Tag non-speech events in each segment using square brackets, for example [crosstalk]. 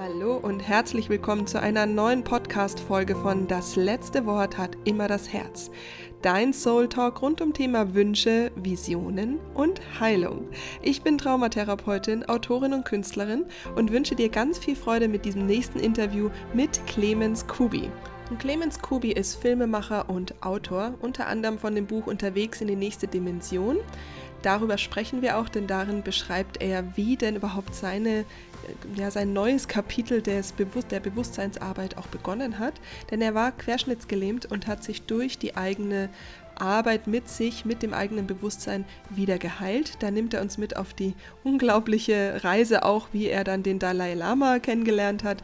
Hallo und herzlich willkommen zu einer neuen Podcast-Folge von Das letzte Wort hat immer das Herz. Dein Soul Talk rund um Thema Wünsche, Visionen und Heilung. Ich bin Traumatherapeutin, Autorin und Künstlerin und wünsche dir ganz viel Freude mit diesem nächsten Interview mit Clemens Kubi. Und Clemens Kubi ist Filmemacher und Autor, unter anderem von dem Buch Unterwegs in die nächste Dimension. Darüber sprechen wir auch, denn darin beschreibt er, wie denn überhaupt seine ja, sein neues Kapitel des Bewusst der Bewusstseinsarbeit auch begonnen hat. Denn er war querschnittsgelähmt und hat sich durch die eigene Arbeit mit sich, mit dem eigenen Bewusstsein wieder geheilt. Da nimmt er uns mit auf die unglaubliche Reise auch, wie er dann den Dalai Lama kennengelernt hat,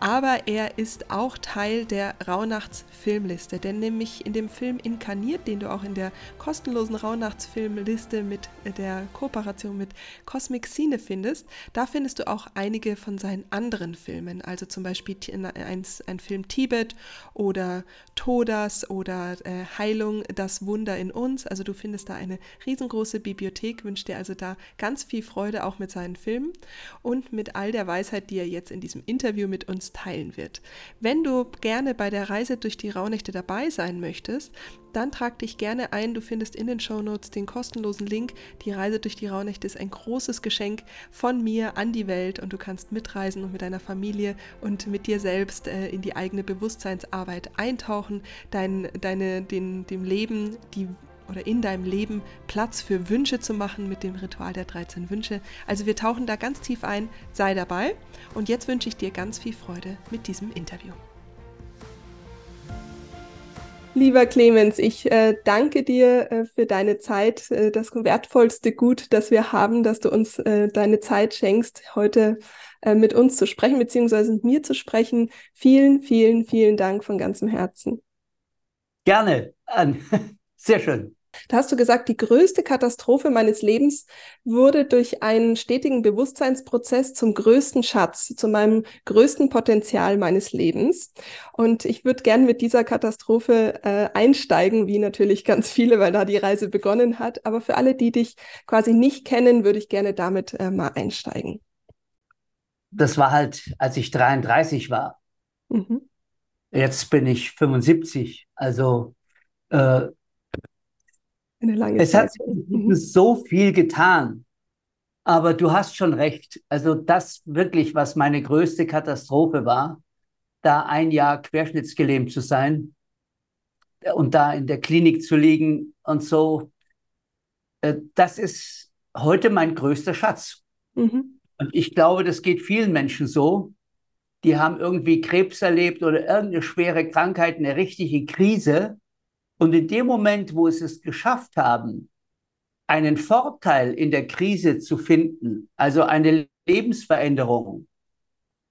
aber er ist auch Teil der Rauhnachtsfilmliste, denn nämlich in dem Film Inkarniert, den du auch in der kostenlosen Rauhnachtsfilmliste mit der Kooperation mit Cosmic Scene findest, da findest du auch einige von seinen anderen Filmen, also zum Beispiel ein, ein Film Tibet oder Todas oder äh, Heilung, das Wunder in uns, also du findest da eine riesengroße Bibliothek, wünsche dir also da ganz viel Freude auch mit seinen Filmen. Und mit all der Weisheit, die er jetzt in diesem Interview mit uns teilen wird. Wenn du gerne bei der Reise durch die Rauhnächte dabei sein möchtest, dann trag dich gerne ein. Du findest in den Shownotes den kostenlosen Link. Die Reise durch die Rauhnächte ist ein großes Geschenk von mir an die Welt und du kannst mitreisen und mit deiner Familie und mit dir selbst äh, in die eigene Bewusstseinsarbeit eintauchen, dein, deine, den, dem Leben, die oder in deinem Leben Platz für Wünsche zu machen mit dem Ritual der 13 Wünsche. Also wir tauchen da ganz tief ein, sei dabei und jetzt wünsche ich dir ganz viel Freude mit diesem Interview. Lieber Clemens, ich äh, danke dir äh, für deine Zeit, äh, das wertvollste Gut, das wir haben, dass du uns äh, deine Zeit schenkst, heute äh, mit uns zu sprechen, beziehungsweise mit mir zu sprechen. Vielen, vielen, vielen Dank von ganzem Herzen. Gerne. [laughs] Sehr schön. Da hast du gesagt, die größte Katastrophe meines Lebens wurde durch einen stetigen Bewusstseinsprozess zum größten Schatz, zu meinem größten Potenzial meines Lebens. Und ich würde gern mit dieser Katastrophe äh, einsteigen, wie natürlich ganz viele, weil da die Reise begonnen hat. Aber für alle, die dich quasi nicht kennen, würde ich gerne damit äh, mal einsteigen. Das war halt, als ich 33 war. Mhm. Jetzt bin ich 75. Also äh, eine lange es Zeit. hat mhm. so viel getan. Aber du hast schon recht. Also das wirklich, was meine größte Katastrophe war, da ein Jahr querschnittsgelähmt zu sein und da in der Klinik zu liegen und so, äh, das ist heute mein größter Schatz. Mhm. Und ich glaube, das geht vielen Menschen so. Die haben irgendwie Krebs erlebt oder irgendeine schwere Krankheit, eine richtige Krise. Und in dem Moment, wo sie es geschafft haben, einen Vorteil in der Krise zu finden, also eine Lebensveränderung,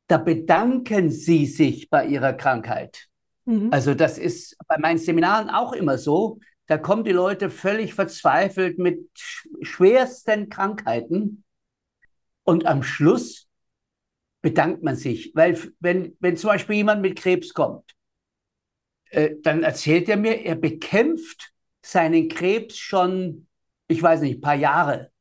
da bedanken sie sich bei ihrer Krankheit. Mhm. Also das ist bei meinen Seminaren auch immer so. Da kommen die Leute völlig verzweifelt mit schwersten Krankheiten und am Schluss bedankt man sich, weil wenn, wenn zum Beispiel jemand mit Krebs kommt äh, dann erzählt er mir, er bekämpft seinen Krebs schon, ich weiß nicht, ein paar Jahre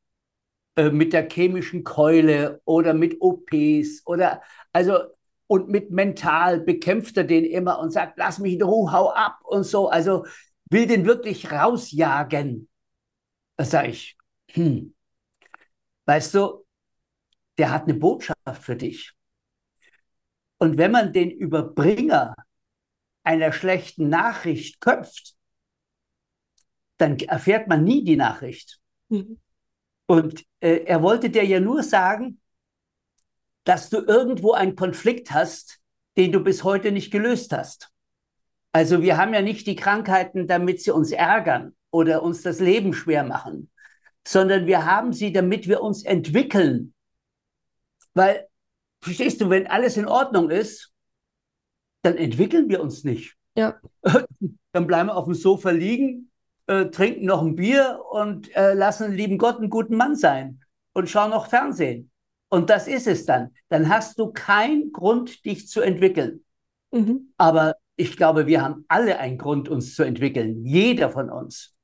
äh, mit der chemischen Keule oder mit OPs oder also und mit mental bekämpft er den immer und sagt, lass mich in Ruhe, hau ab und so. Also will den wirklich rausjagen. Das sage ich. Hm. Weißt du, der hat eine Botschaft für dich. Und wenn man den Überbringer einer schlechten Nachricht köpft, dann erfährt man nie die Nachricht. Mhm. Und äh, er wollte dir ja nur sagen, dass du irgendwo einen Konflikt hast, den du bis heute nicht gelöst hast. Also wir haben ja nicht die Krankheiten, damit sie uns ärgern oder uns das Leben schwer machen, sondern wir haben sie, damit wir uns entwickeln. Weil, verstehst du, wenn alles in Ordnung ist, dann entwickeln wir uns nicht. Ja. [laughs] Dann bleiben wir auf dem Sofa liegen, äh, trinken noch ein Bier und äh, lassen lieben Gott einen guten Mann sein und schauen noch Fernsehen. Und das ist es dann. Dann hast du keinen Grund, dich zu entwickeln. Mhm. Aber ich glaube, wir haben alle einen Grund, uns zu entwickeln. Jeder von uns.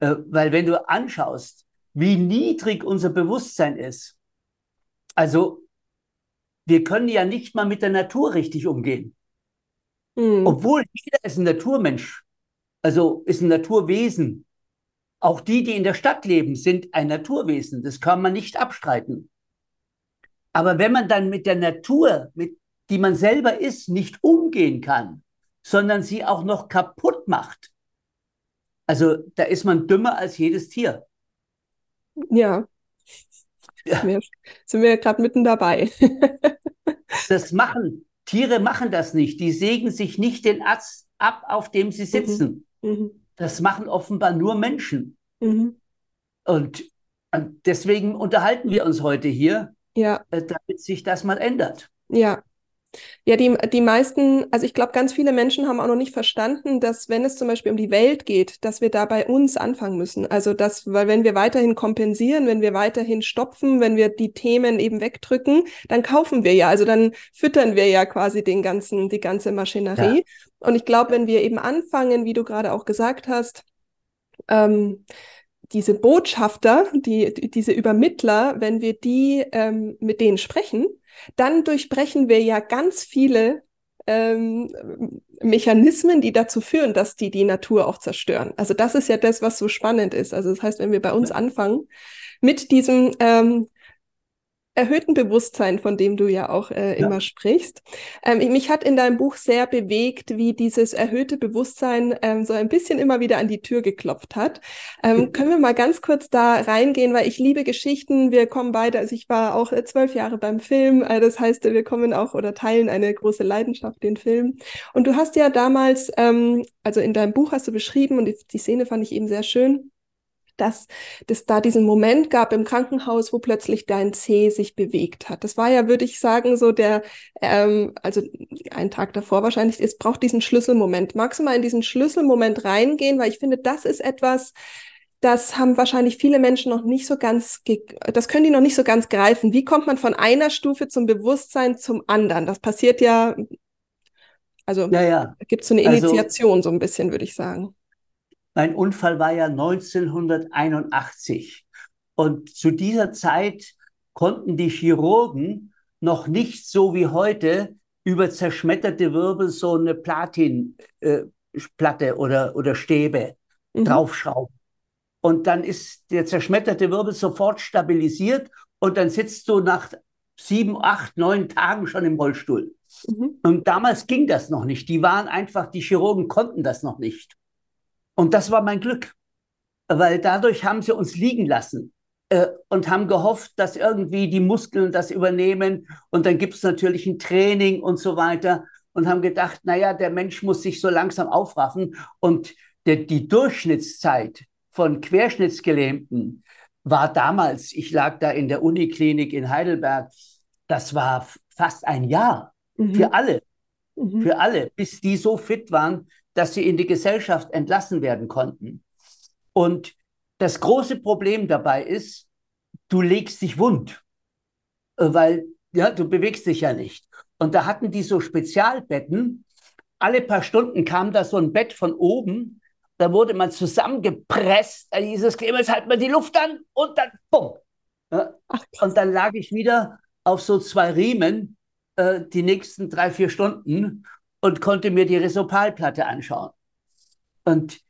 Äh, weil wenn du anschaust, wie niedrig unser Bewusstsein ist, also wir können ja nicht mal mit der Natur richtig umgehen. Mhm. Obwohl jeder ist ein Naturmensch, also ist ein Naturwesen. Auch die, die in der Stadt leben, sind ein Naturwesen. Das kann man nicht abstreiten. Aber wenn man dann mit der Natur, mit, die man selber ist, nicht umgehen kann, sondern sie auch noch kaputt macht, also da ist man dümmer als jedes Tier. Ja. ja. Sind wir, ja gerade mitten dabei. [laughs] das machen, Tiere machen das nicht. Die sägen sich nicht den Ast ab, auf dem sie sitzen. Mhm. Mhm. Das machen offenbar nur Menschen. Mhm. Und, und, deswegen unterhalten wir uns heute hier, ja. Äh, damit sich das mal ändert. Ja, ja, die, die meisten, also ich glaube, ganz viele Menschen haben auch noch nicht verstanden, dass wenn es zum Beispiel um die Welt geht, dass wir da bei uns anfangen müssen. Also dass, weil wenn wir weiterhin kompensieren, wenn wir weiterhin stopfen, wenn wir die Themen eben wegdrücken, dann kaufen wir ja, also dann füttern wir ja quasi den ganzen, die ganze Maschinerie. Ja. Und ich glaube, wenn wir eben anfangen, wie du gerade auch gesagt hast, ähm, diese Botschafter, die, diese Übermittler, wenn wir die ähm, mit denen sprechen, dann durchbrechen wir ja ganz viele ähm, Mechanismen, die dazu führen, dass die die Natur auch zerstören. Also das ist ja das, was so spannend ist. Also das heißt, wenn wir bei uns anfangen mit diesem ähm, erhöhten Bewusstsein, von dem du ja auch äh, ja. immer sprichst. Ähm, mich hat in deinem Buch sehr bewegt, wie dieses erhöhte Bewusstsein ähm, so ein bisschen immer wieder an die Tür geklopft hat. Ähm, können wir mal ganz kurz da reingehen, weil ich liebe Geschichten. Wir kommen beide, also ich war auch äh, zwölf Jahre beim Film, äh, das heißt, wir kommen auch oder teilen eine große Leidenschaft, den Film. Und du hast ja damals, ähm, also in deinem Buch hast du beschrieben, und die, die Szene fand ich eben sehr schön, dass es da diesen Moment gab im Krankenhaus, wo plötzlich dein Zeh sich bewegt hat. Das war ja, würde ich sagen, so der, ähm, also einen Tag davor wahrscheinlich, es braucht diesen Schlüsselmoment. Magst du mal in diesen Schlüsselmoment reingehen? Weil ich finde, das ist etwas, das haben wahrscheinlich viele Menschen noch nicht so ganz, das können die noch nicht so ganz greifen. Wie kommt man von einer Stufe zum Bewusstsein zum anderen? Das passiert ja, also ja, ja. gibt es so eine also Initiation also, so ein bisschen, würde ich sagen. Mein Unfall war ja 1981. Und zu dieser Zeit konnten die Chirurgen noch nicht so wie heute über zerschmetterte Wirbel so eine Platinplatte äh, oder, oder Stäbe mhm. draufschrauben. Und dann ist der zerschmetterte Wirbel sofort stabilisiert und dann sitzt du nach sieben, acht, neun Tagen schon im Rollstuhl. Mhm. Und damals ging das noch nicht. Die waren einfach, die Chirurgen konnten das noch nicht. Und das war mein Glück, weil dadurch haben sie uns liegen lassen äh, und haben gehofft, dass irgendwie die Muskeln das übernehmen. Und dann gibt es natürlich ein Training und so weiter und haben gedacht, naja, der Mensch muss sich so langsam aufraffen. Und der, die Durchschnittszeit von Querschnittsgelähmten war damals, ich lag da in der Uniklinik in Heidelberg, das war fast ein Jahr mhm. für alle, mhm. für alle, bis die so fit waren, dass sie in die Gesellschaft entlassen werden konnten. Und das große Problem dabei ist, du legst dich wund, äh, weil ja, du bewegst dich ja nicht. Und da hatten die so Spezialbetten. Alle paar Stunden kam da so ein Bett von oben. Da wurde man zusammengepresst. Da hieß es, Clemens, halt mal die Luft an und dann bumm. Ja, und dann lag ich wieder auf so zwei Riemen äh, die nächsten drei, vier Stunden und konnte mir die Resopalplatte anschauen. Und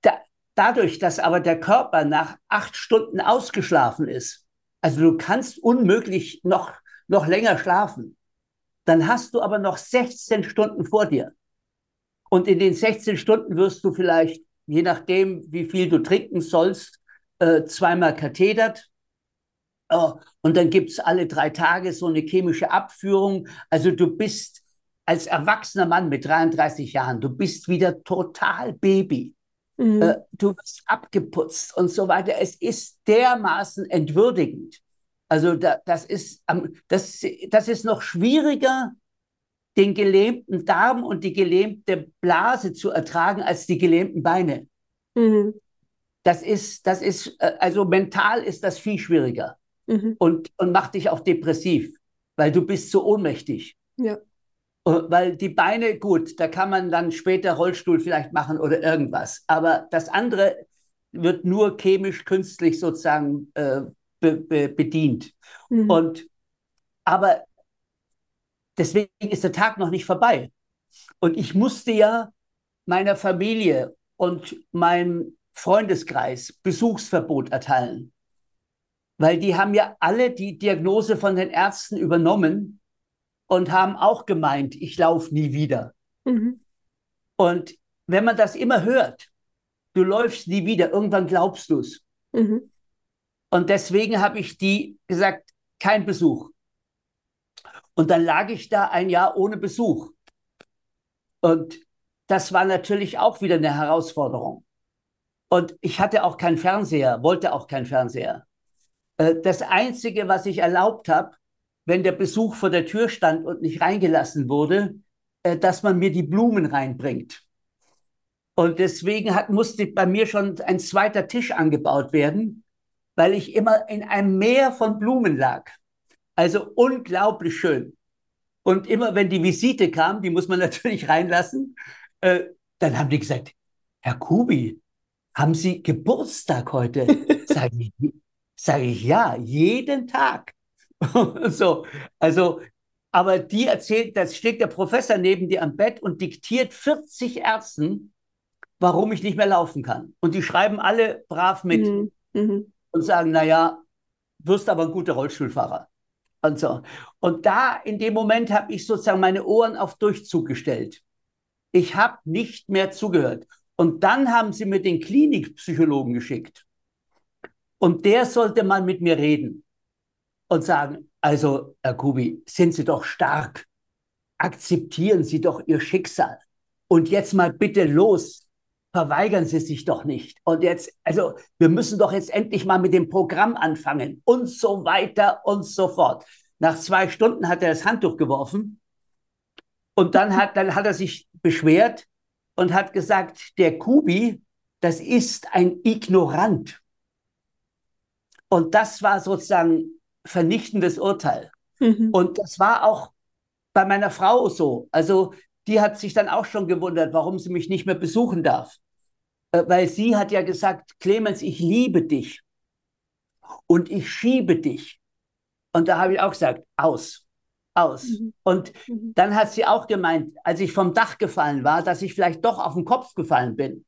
da, dadurch, dass aber der Körper nach acht Stunden ausgeschlafen ist, also du kannst unmöglich noch, noch länger schlafen, dann hast du aber noch 16 Stunden vor dir. Und in den 16 Stunden wirst du vielleicht, je nachdem, wie viel du trinken sollst, äh, zweimal kathedert. Oh, und dann gibt es alle drei Tage so eine chemische Abführung. Also du bist als erwachsener Mann mit 33 Jahren, du bist wieder total Baby. Mhm. Äh, du wirst abgeputzt und so weiter. Es ist dermaßen entwürdigend. Also da, das, ist, das, das ist noch schwieriger, den gelähmten Darm und die gelähmte Blase zu ertragen, als die gelähmten Beine. Mhm. Das ist, das ist, äh, also mental ist das viel schwieriger mhm. und, und macht dich auch depressiv, weil du bist so ohnmächtig. Ja. Äh, weil die Beine, gut, da kann man dann später Rollstuhl vielleicht machen oder irgendwas. Aber das andere wird nur chemisch, künstlich sozusagen äh, be be bedient. Mhm. Und aber deswegen ist der Tag noch nicht vorbei. Und ich musste ja meiner Familie und meinem Freundeskreis Besuchsverbot erteilen. Weil die haben ja alle die Diagnose von den Ärzten übernommen und haben auch gemeint, ich laufe nie wieder. Mhm. Und wenn man das immer hört, du läufst nie wieder, irgendwann glaubst du es. Mhm. Und deswegen habe ich die gesagt, kein Besuch. Und dann lag ich da ein Jahr ohne Besuch. Und das war natürlich auch wieder eine Herausforderung. Und ich hatte auch keinen Fernseher, wollte auch keinen Fernseher. Äh, das Einzige, was ich erlaubt habe, wenn der Besuch vor der Tür stand und nicht reingelassen wurde, äh, dass man mir die Blumen reinbringt. Und deswegen hat, musste bei mir schon ein zweiter Tisch angebaut werden, weil ich immer in einem Meer von Blumen lag. Also unglaublich schön. Und immer wenn die Visite kam, die muss man [laughs] natürlich reinlassen, äh, dann haben die gesagt, Herr Kubi, haben Sie Geburtstag heute? [laughs] Sage ich, sag ich, ja, jeden Tag. [laughs] so, also, aber die erzählt, da steht der Professor neben dir am Bett und diktiert 40 Ärzten, warum ich nicht mehr laufen kann. Und die schreiben alle brav mit mhm. Mhm. und sagen, naja, wirst aber ein guter Rollstuhlfahrer. Und so. Und da in dem Moment habe ich sozusagen meine Ohren auf Durchzug gestellt. Ich habe nicht mehr zugehört. Und dann haben sie mir den Klinikpsychologen geschickt. Und der sollte mal mit mir reden und sagen, also, Herr Kubi, sind Sie doch stark. Akzeptieren Sie doch Ihr Schicksal. Und jetzt mal bitte los. Verweigern Sie sich doch nicht. Und jetzt, also, wir müssen doch jetzt endlich mal mit dem Programm anfangen und so weiter und so fort. Nach zwei Stunden hat er das Handtuch geworfen und dann hat, dann hat er sich beschwert und hat gesagt, der Kubi, das ist ein Ignorant. Und das war sozusagen vernichtendes Urteil. Mhm. Und das war auch bei meiner Frau so. Also die hat sich dann auch schon gewundert, warum sie mich nicht mehr besuchen darf. Äh, weil sie hat ja gesagt, Clemens, ich liebe dich und ich schiebe dich. Und da habe ich auch gesagt, aus, aus. Mhm. Und mhm. dann hat sie auch gemeint, als ich vom Dach gefallen war, dass ich vielleicht doch auf den Kopf gefallen bin.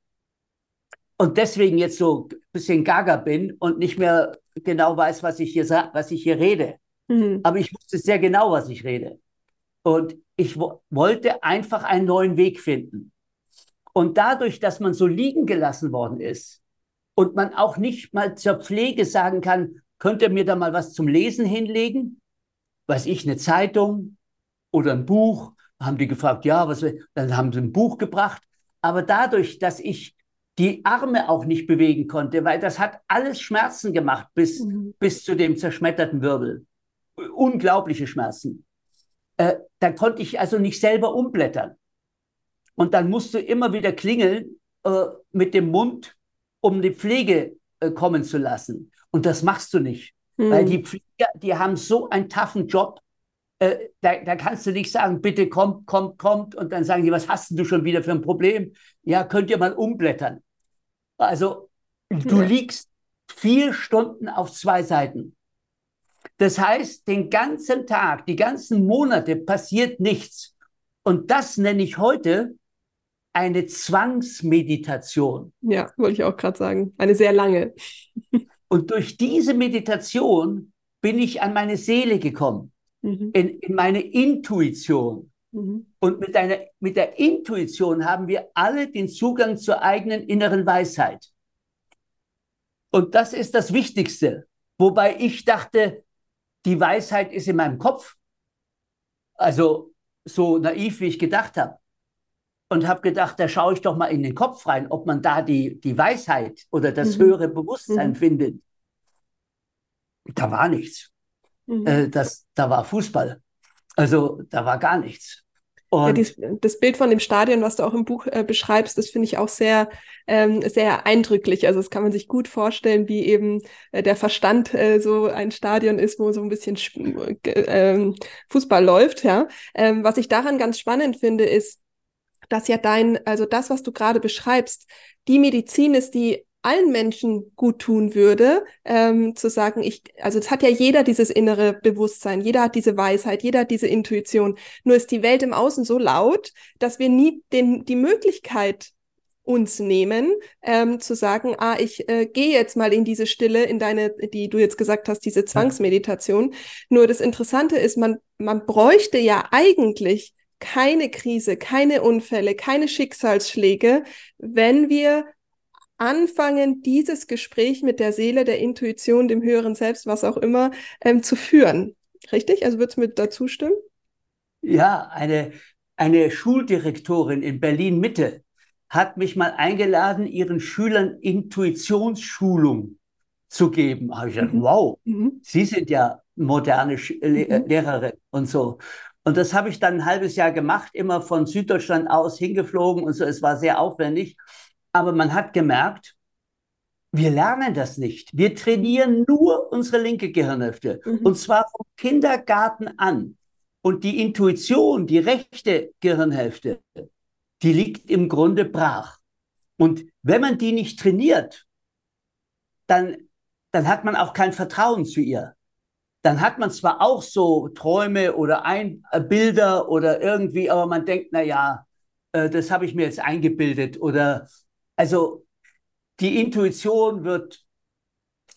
Und deswegen jetzt so ein bisschen gaga bin und nicht mehr genau weiß, was ich hier, was ich hier rede. Mhm. Aber ich wusste sehr genau, was ich rede. Und ich wo wollte einfach einen neuen Weg finden. Und dadurch, dass man so liegen gelassen worden ist und man auch nicht mal zur Pflege sagen kann, könnt ihr mir da mal was zum Lesen hinlegen? Weiß ich, eine Zeitung oder ein Buch? Haben die gefragt, ja, was, dann haben sie ein Buch gebracht. Aber dadurch, dass ich die Arme auch nicht bewegen konnte, weil das hat alles Schmerzen gemacht bis, mhm. bis zu dem zerschmetterten Wirbel. Unglaubliche Schmerzen. Äh, da konnte ich also nicht selber umblättern. Und dann musst du immer wieder klingeln äh, mit dem Mund, um die Pflege äh, kommen zu lassen. Und das machst du nicht. Mhm. Weil die Pfleger, die haben so einen taffen Job, äh, da, da, kannst du nicht sagen, bitte kommt, kommt, kommt. Und dann sagen die, was hast du schon wieder für ein Problem? Ja, könnt ihr mal umblättern. Also du liegst vier Stunden auf zwei Seiten. Das heißt, den ganzen Tag, die ganzen Monate passiert nichts. Und das nenne ich heute eine Zwangsmeditation. Ja, wollte ich auch gerade sagen. Eine sehr lange. Und durch diese Meditation bin ich an meine Seele gekommen, mhm. in, in, meine Intuition. Mhm. Und mit, einer, mit der Intuition haben wir alle den Zugang zur eigenen inneren Weisheit. Und das ist das Wichtigste. Wobei ich dachte, die Weisheit ist in meinem Kopf. Also so naiv, wie ich gedacht habe. Und habe gedacht, da schaue ich doch mal in den Kopf rein, ob man da die, die Weisheit oder das mhm. höhere Bewusstsein mhm. findet. Da war nichts. Mhm. Äh, das, da war Fußball. Also da war gar nichts. Ja, dies, das Bild von dem Stadion, was du auch im Buch äh, beschreibst, das finde ich auch sehr, ähm, sehr eindrücklich. Also das kann man sich gut vorstellen, wie eben äh, der Verstand äh, so ein Stadion ist, wo so ein bisschen äh, Fußball läuft. Ja, ähm, was ich daran ganz spannend finde, ist, dass ja dein, also das, was du gerade beschreibst, die Medizin ist, die allen Menschen gut tun würde, ähm, zu sagen, ich, also es hat ja jeder dieses innere Bewusstsein, jeder hat diese Weisheit, jeder hat diese Intuition. Nur ist die Welt im Außen so laut, dass wir nie den, die Möglichkeit uns nehmen, ähm, zu sagen, ah, ich äh, gehe jetzt mal in diese Stille, in deine, die du jetzt gesagt hast, diese Zwangsmeditation. Nur das Interessante ist, man, man bräuchte ja eigentlich keine Krise, keine Unfälle, keine Schicksalsschläge, wenn wir anfangen, dieses Gespräch mit der Seele, der Intuition, dem höheren Selbst, was auch immer, ähm, zu führen. Richtig? Also würdest du mit dazu stimmen? Ja, eine, eine Schuldirektorin in Berlin Mitte hat mich mal eingeladen, ihren Schülern Intuitionsschulung zu geben. Habe ich gedacht, mhm. wow, mhm. Sie sind ja moderne Sch mhm. Lehrerin und so. Und das habe ich dann ein halbes Jahr gemacht, immer von Süddeutschland aus hingeflogen und so. Es war sehr aufwendig. Aber man hat gemerkt, wir lernen das nicht. Wir trainieren nur unsere linke Gehirnhälfte. Mhm. Und zwar vom Kindergarten an. Und die Intuition, die rechte Gehirnhälfte, die liegt im Grunde brach. Und wenn man die nicht trainiert, dann, dann hat man auch kein Vertrauen zu ihr dann hat man zwar auch so Träume oder ein, äh, Bilder oder irgendwie, aber man denkt, na ja, äh, das habe ich mir jetzt eingebildet oder also die Intuition wird,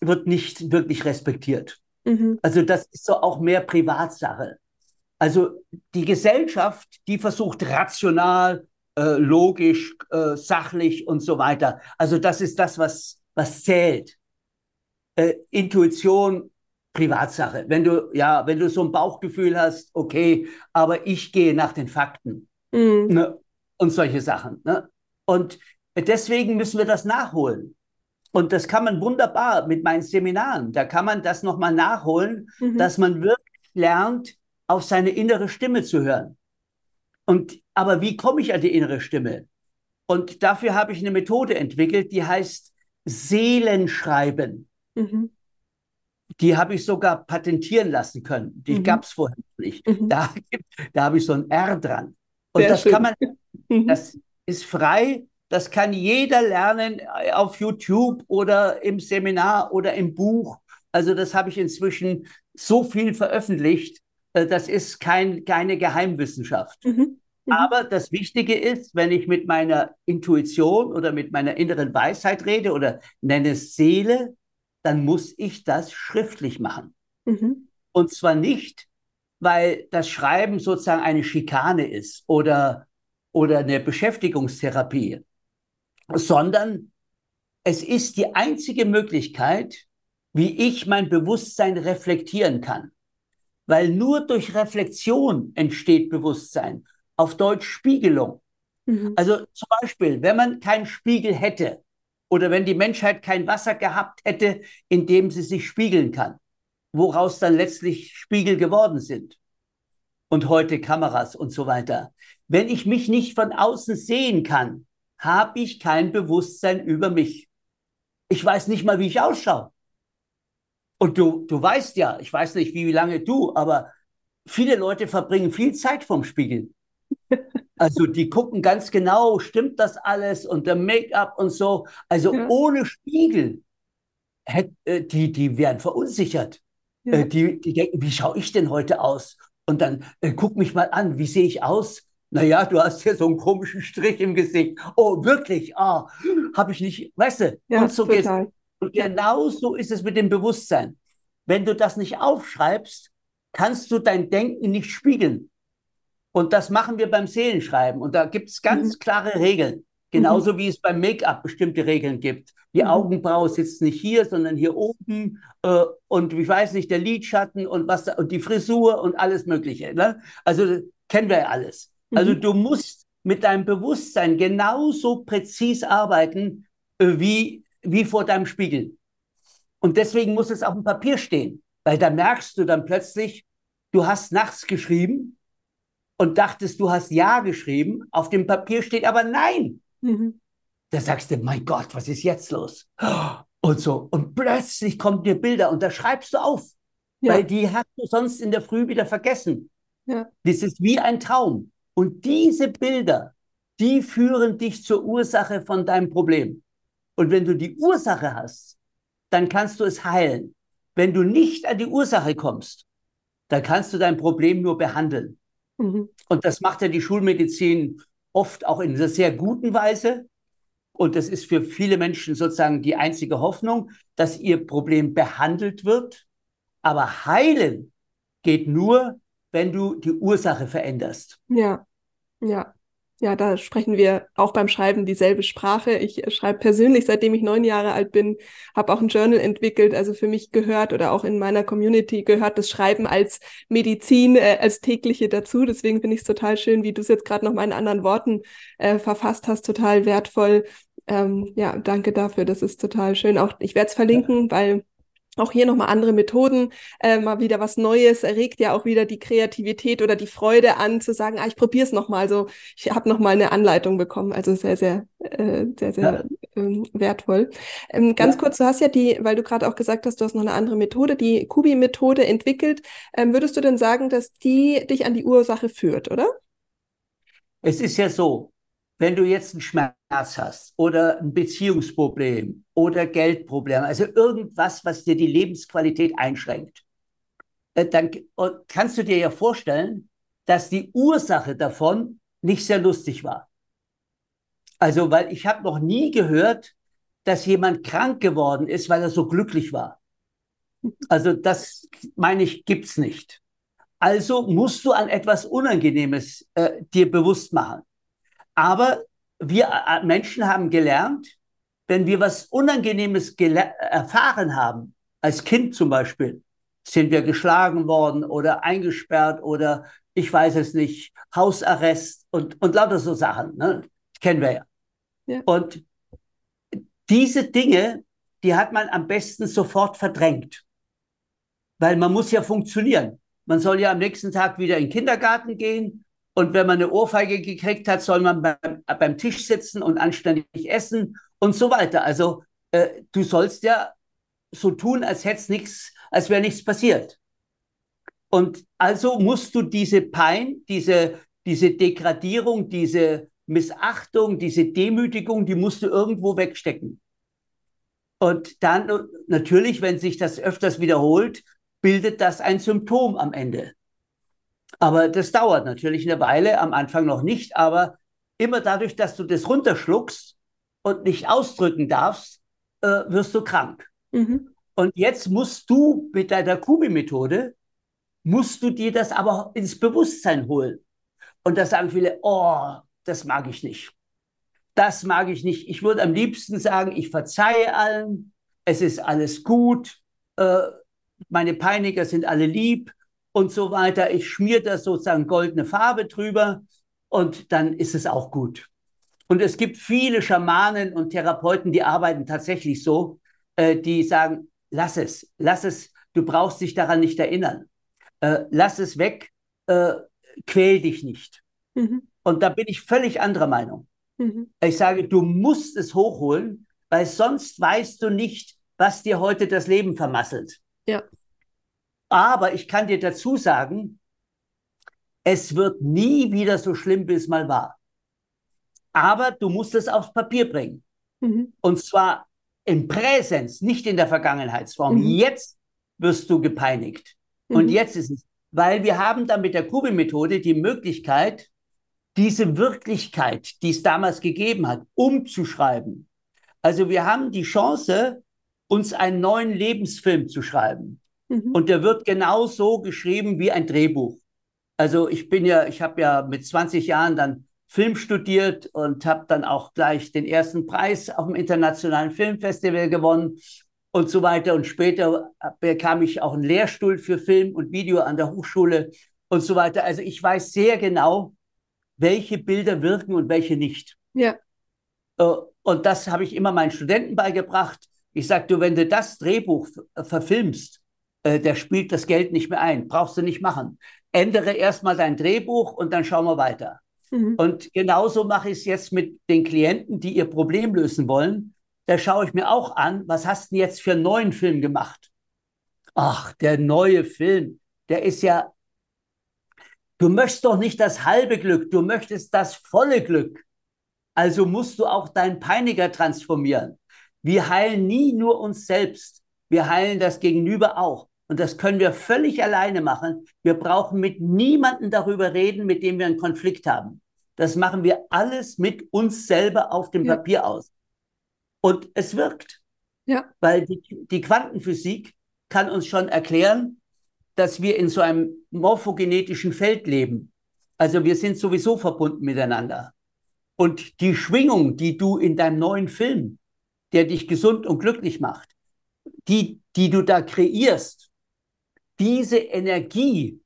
wird nicht wirklich respektiert. Mhm. Also das ist so auch mehr Privatsache. Also die Gesellschaft, die versucht rational, äh, logisch, äh, sachlich und so weiter. Also das ist das, was, was zählt. Äh, Intuition Privatsache. Wenn du, ja, wenn du so ein Bauchgefühl hast, okay, aber ich gehe nach den Fakten. Mhm. Ne? Und solche Sachen. Ne? Und deswegen müssen wir das nachholen. Und das kann man wunderbar mit meinen Seminaren. Da kann man das nochmal nachholen, mhm. dass man wirklich lernt, auf seine innere Stimme zu hören. Und, aber wie komme ich an die innere Stimme? Und dafür habe ich eine Methode entwickelt, die heißt Seelenschreiben. Mhm die habe ich sogar patentieren lassen können. Die mhm. gab es vorher nicht. Mhm. Da, [laughs] da habe ich so ein R dran. Und Sehr das schön. kann man, [laughs] mhm. das ist frei, das kann jeder lernen äh, auf YouTube oder im Seminar oder im Buch. Also das habe ich inzwischen so viel veröffentlicht. Äh, das ist kein, keine Geheimwissenschaft. Mhm. Mhm. Aber das Wichtige ist, wenn ich mit meiner Intuition oder mit meiner inneren Weisheit rede oder nenne es Seele, dann muss ich das schriftlich machen. Mhm. Und zwar nicht, weil das Schreiben sozusagen eine Schikane ist oder, oder eine Beschäftigungstherapie, sondern es ist die einzige Möglichkeit, wie ich mein Bewusstsein reflektieren kann. Weil nur durch Reflexion entsteht Bewusstsein. Auf Deutsch Spiegelung. Mhm. Also zum Beispiel, wenn man keinen Spiegel hätte, oder wenn die Menschheit kein Wasser gehabt hätte, in dem sie sich spiegeln kann, woraus dann letztlich Spiegel geworden sind. Und heute Kameras und so weiter. Wenn ich mich nicht von außen sehen kann, habe ich kein Bewusstsein über mich. Ich weiß nicht mal, wie ich ausschaue. Und du, du weißt ja, ich weiß nicht, wie lange du, aber viele Leute verbringen viel Zeit vorm Spiegel. [laughs] Also die gucken ganz genau, stimmt das alles und der Make-up und so. Also ja. ohne Spiegel, äh, die, die wären verunsichert. Ja. Äh, die, die denken, wie schaue ich denn heute aus? Und dann äh, guck mich mal an, wie sehe ich aus? Naja, du hast ja so einen komischen Strich im Gesicht. Oh, wirklich? Ah, habe ich nicht, weißt du? Ja, und so geht's. Und genau so ist es mit dem Bewusstsein. Wenn du das nicht aufschreibst, kannst du dein Denken nicht spiegeln. Und das machen wir beim Seelenschreiben. Und da gibt es ganz mhm. klare Regeln. Genauso mhm. wie es beim Make-up bestimmte Regeln gibt. Die mhm. Augenbraue sitzt nicht hier, sondern hier oben. Äh, und ich weiß nicht, der Lidschatten und was da, und die Frisur und alles Mögliche. Ne? Also kennen wir ja alles. Also mhm. du musst mit deinem Bewusstsein genauso präzis arbeiten äh, wie, wie vor deinem Spiegel. Und deswegen muss es auf dem Papier stehen. Weil da merkst du dann plötzlich, du hast nachts geschrieben und dachtest, du hast Ja geschrieben, auf dem Papier steht aber Nein. Mhm. Da sagst du, mein Gott, was ist jetzt los? Und so. Und plötzlich kommen dir Bilder und da schreibst du auf, ja. weil die hast du sonst in der Früh wieder vergessen. Ja. Das ist wie ein Traum. Und diese Bilder, die führen dich zur Ursache von deinem Problem. Und wenn du die Ursache hast, dann kannst du es heilen. Wenn du nicht an die Ursache kommst, dann kannst du dein Problem nur behandeln. Mhm. Und das macht ja die Schulmedizin oft auch in einer sehr guten Weise. Und das ist für viele Menschen sozusagen die einzige Hoffnung, dass ihr Problem behandelt wird. Aber heilen geht nur, wenn du die Ursache veränderst. Ja, ja. Ja, da sprechen wir auch beim Schreiben dieselbe Sprache. Ich schreibe persönlich, seitdem ich neun Jahre alt bin, habe auch ein Journal entwickelt. Also für mich gehört oder auch in meiner Community gehört das Schreiben als Medizin, äh, als tägliche dazu. Deswegen finde ich es total schön, wie du es jetzt gerade noch mal in anderen Worten äh, verfasst hast, total wertvoll. Ähm, ja, danke dafür. Das ist total schön. Auch ich werde es verlinken, weil auch hier nochmal andere Methoden, äh, mal wieder was Neues, erregt ja auch wieder die Kreativität oder die Freude an, zu sagen, ah, ich probiere es nochmal. Also ich habe nochmal eine Anleitung bekommen, also sehr, sehr, äh, sehr, sehr ja. ähm, wertvoll. Ähm, ganz ja. kurz, du hast ja die, weil du gerade auch gesagt hast, du hast noch eine andere Methode, die Kubi-Methode entwickelt. Ähm, würdest du denn sagen, dass die dich an die Ursache führt, oder? Es ist ja so, wenn du jetzt einen Schmerz hast oder ein Beziehungsproblem oder Geldproblem, also irgendwas, was dir die Lebensqualität einschränkt, äh, dann kannst du dir ja vorstellen, dass die Ursache davon nicht sehr lustig war. Also, weil ich habe noch nie gehört, dass jemand krank geworden ist, weil er so glücklich war. Also das meine ich, gibt's nicht. Also musst du an etwas Unangenehmes äh, dir bewusst machen. Aber wir äh, Menschen haben gelernt, wenn wir was Unangenehmes erfahren haben, als Kind zum Beispiel, sind wir geschlagen worden oder eingesperrt oder ich weiß es nicht, Hausarrest und, und lauter so Sachen. Ne? Kennen wir ja. ja. Und diese Dinge, die hat man am besten sofort verdrängt. Weil man muss ja funktionieren. Man soll ja am nächsten Tag wieder in den Kindergarten gehen und wenn man eine Ohrfeige gekriegt hat, soll man beim, beim Tisch sitzen und anständig essen und so weiter. Also äh, du sollst ja so tun, als hätte nichts, als wäre nichts passiert. Und also musst du diese Pein, diese, diese Degradierung, diese Missachtung, diese Demütigung, die musst du irgendwo wegstecken. Und dann natürlich, wenn sich das öfters wiederholt, bildet das ein Symptom am Ende. Aber das dauert natürlich eine Weile, am Anfang noch nicht, aber immer dadurch, dass du das runterschluckst und nicht ausdrücken darfst, äh, wirst du krank. Mhm. Und jetzt musst du mit deiner Kubi-Methode, musst du dir das aber ins Bewusstsein holen. Und da sagen viele, oh, das mag ich nicht. Das mag ich nicht. Ich würde am liebsten sagen, ich verzeihe allen, es ist alles gut, äh, meine Peiniger sind alle lieb, und so weiter. Ich schmiere das sozusagen goldene Farbe drüber und dann ist es auch gut. Und es gibt viele Schamanen und Therapeuten, die arbeiten tatsächlich so, äh, die sagen, lass es, lass es, du brauchst dich daran nicht erinnern. Äh, lass es weg, äh, quäl dich nicht. Mhm. Und da bin ich völlig anderer Meinung. Mhm. Ich sage, du musst es hochholen, weil sonst weißt du nicht, was dir heute das Leben vermasselt. Ja. Aber ich kann dir dazu sagen, es wird nie wieder so schlimm, wie es mal war. Aber du musst es aufs Papier bringen. Mhm. Und zwar in Präsenz, nicht in der Vergangenheitsform. Mhm. Jetzt wirst du gepeinigt. Mhm. Und jetzt ist es, weil wir haben dann mit der Kubi-Methode die Möglichkeit, diese Wirklichkeit, die es damals gegeben hat, umzuschreiben. Also wir haben die Chance, uns einen neuen Lebensfilm zu schreiben. Mhm. Und der wird genau so geschrieben wie ein Drehbuch. Also ich bin ja, ich habe ja mit 20 Jahren dann Film studiert und habe dann auch gleich den ersten Preis auf dem Internationalen Filmfestival gewonnen und so weiter. Und später bekam ich auch einen Lehrstuhl für Film und Video an der Hochschule und so weiter. Also ich weiß sehr genau, welche Bilder wirken und welche nicht. Ja. Äh, und das habe ich immer meinen Studenten beigebracht. Ich sage, du, wenn du das Drehbuch verfilmst, äh, der spielt das Geld nicht mehr ein. Brauchst du nicht machen. Ändere erstmal dein Drehbuch und dann schauen wir weiter. Mhm. Und genauso mache ich es jetzt mit den Klienten, die ihr Problem lösen wollen. Da schaue ich mir auch an, was hast du jetzt für einen neuen Film gemacht? Ach, der neue Film, der ist ja, du möchtest doch nicht das halbe Glück, du möchtest das volle Glück. Also musst du auch deinen Peiniger transformieren. wir heilen nie nur uns selbst, wir heilen das Gegenüber auch. Und das können wir völlig alleine machen. Wir brauchen mit niemandem darüber reden, mit dem wir einen Konflikt haben. Das machen wir alles mit uns selber auf dem ja. Papier aus. Und es wirkt. Ja. Weil die, die Quantenphysik kann uns schon erklären, dass wir in so einem morphogenetischen Feld leben. Also wir sind sowieso verbunden miteinander. Und die Schwingung, die du in deinem neuen Film, der dich gesund und glücklich macht, die, die du da kreierst, diese Energie,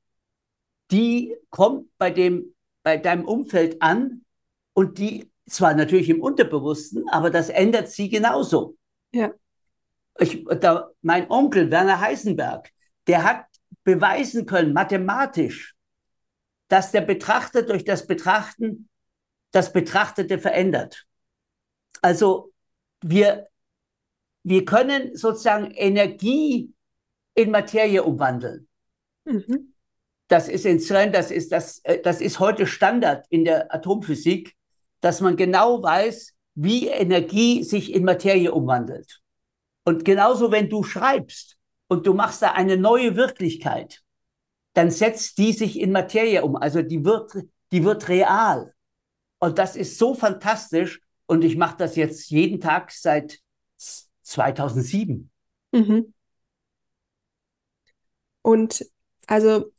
die kommt bei dem, bei deinem Umfeld an und die zwar natürlich im Unterbewussten, aber das ändert sie genauso. Ja. Ich, da, mein Onkel Werner Heisenberg, der hat beweisen können, mathematisch, dass der Betrachter durch das Betrachten das Betrachtete verändert. Also wir, wir können sozusagen Energie in Materie umwandeln. Mhm. Das ist in CERN, das ist, das, äh, das ist heute Standard in der Atomphysik, dass man genau weiß, wie Energie sich in Materie umwandelt. Und genauso, wenn du schreibst und du machst da eine neue Wirklichkeit, dann setzt die sich in Materie um. Also die wird, die wird real. Und das ist so fantastisch. Und ich mache das jetzt jeden Tag seit 2007. Mhm. Und also,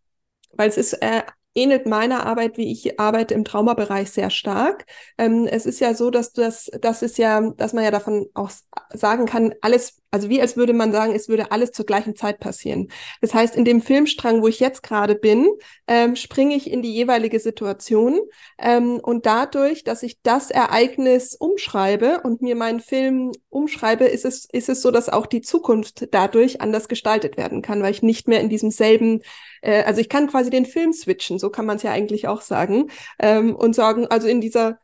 weil es ist äh, ähnelt meiner Arbeit, wie ich arbeite im Traumabereich sehr stark. Ähm, es ist ja so, dass das, das ist ja, dass man ja davon auch sagen kann, alles also wie als würde man sagen, es würde alles zur gleichen Zeit passieren. Das heißt, in dem Filmstrang, wo ich jetzt gerade bin, ähm, springe ich in die jeweilige Situation ähm, und dadurch, dass ich das Ereignis umschreibe und mir meinen Film umschreibe, ist es, ist es so, dass auch die Zukunft dadurch anders gestaltet werden kann, weil ich nicht mehr in diesem selben, äh, also ich kann quasi den Film switchen, so kann man es ja eigentlich auch sagen, ähm, und sagen, also in dieser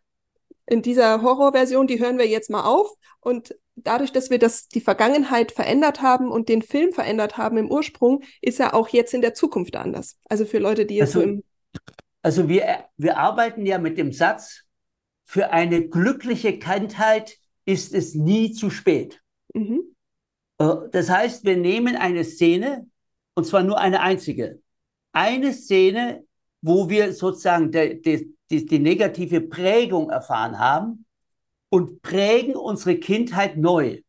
in dieser Horrorversion, die hören wir jetzt mal auf und dadurch, dass wir das, die Vergangenheit verändert haben und den Film verändert haben im Ursprung, ist er auch jetzt in der Zukunft anders. Also für Leute, die jetzt also, so im. Also wir, wir arbeiten ja mit dem Satz, für eine glückliche Kindheit ist es nie zu spät. Mhm. Äh, das heißt, wir nehmen eine Szene, und zwar nur eine einzige. Eine Szene, wo wir sozusagen die, die, die, die negative Prägung erfahren haben und prägen unsere Kindheit neu.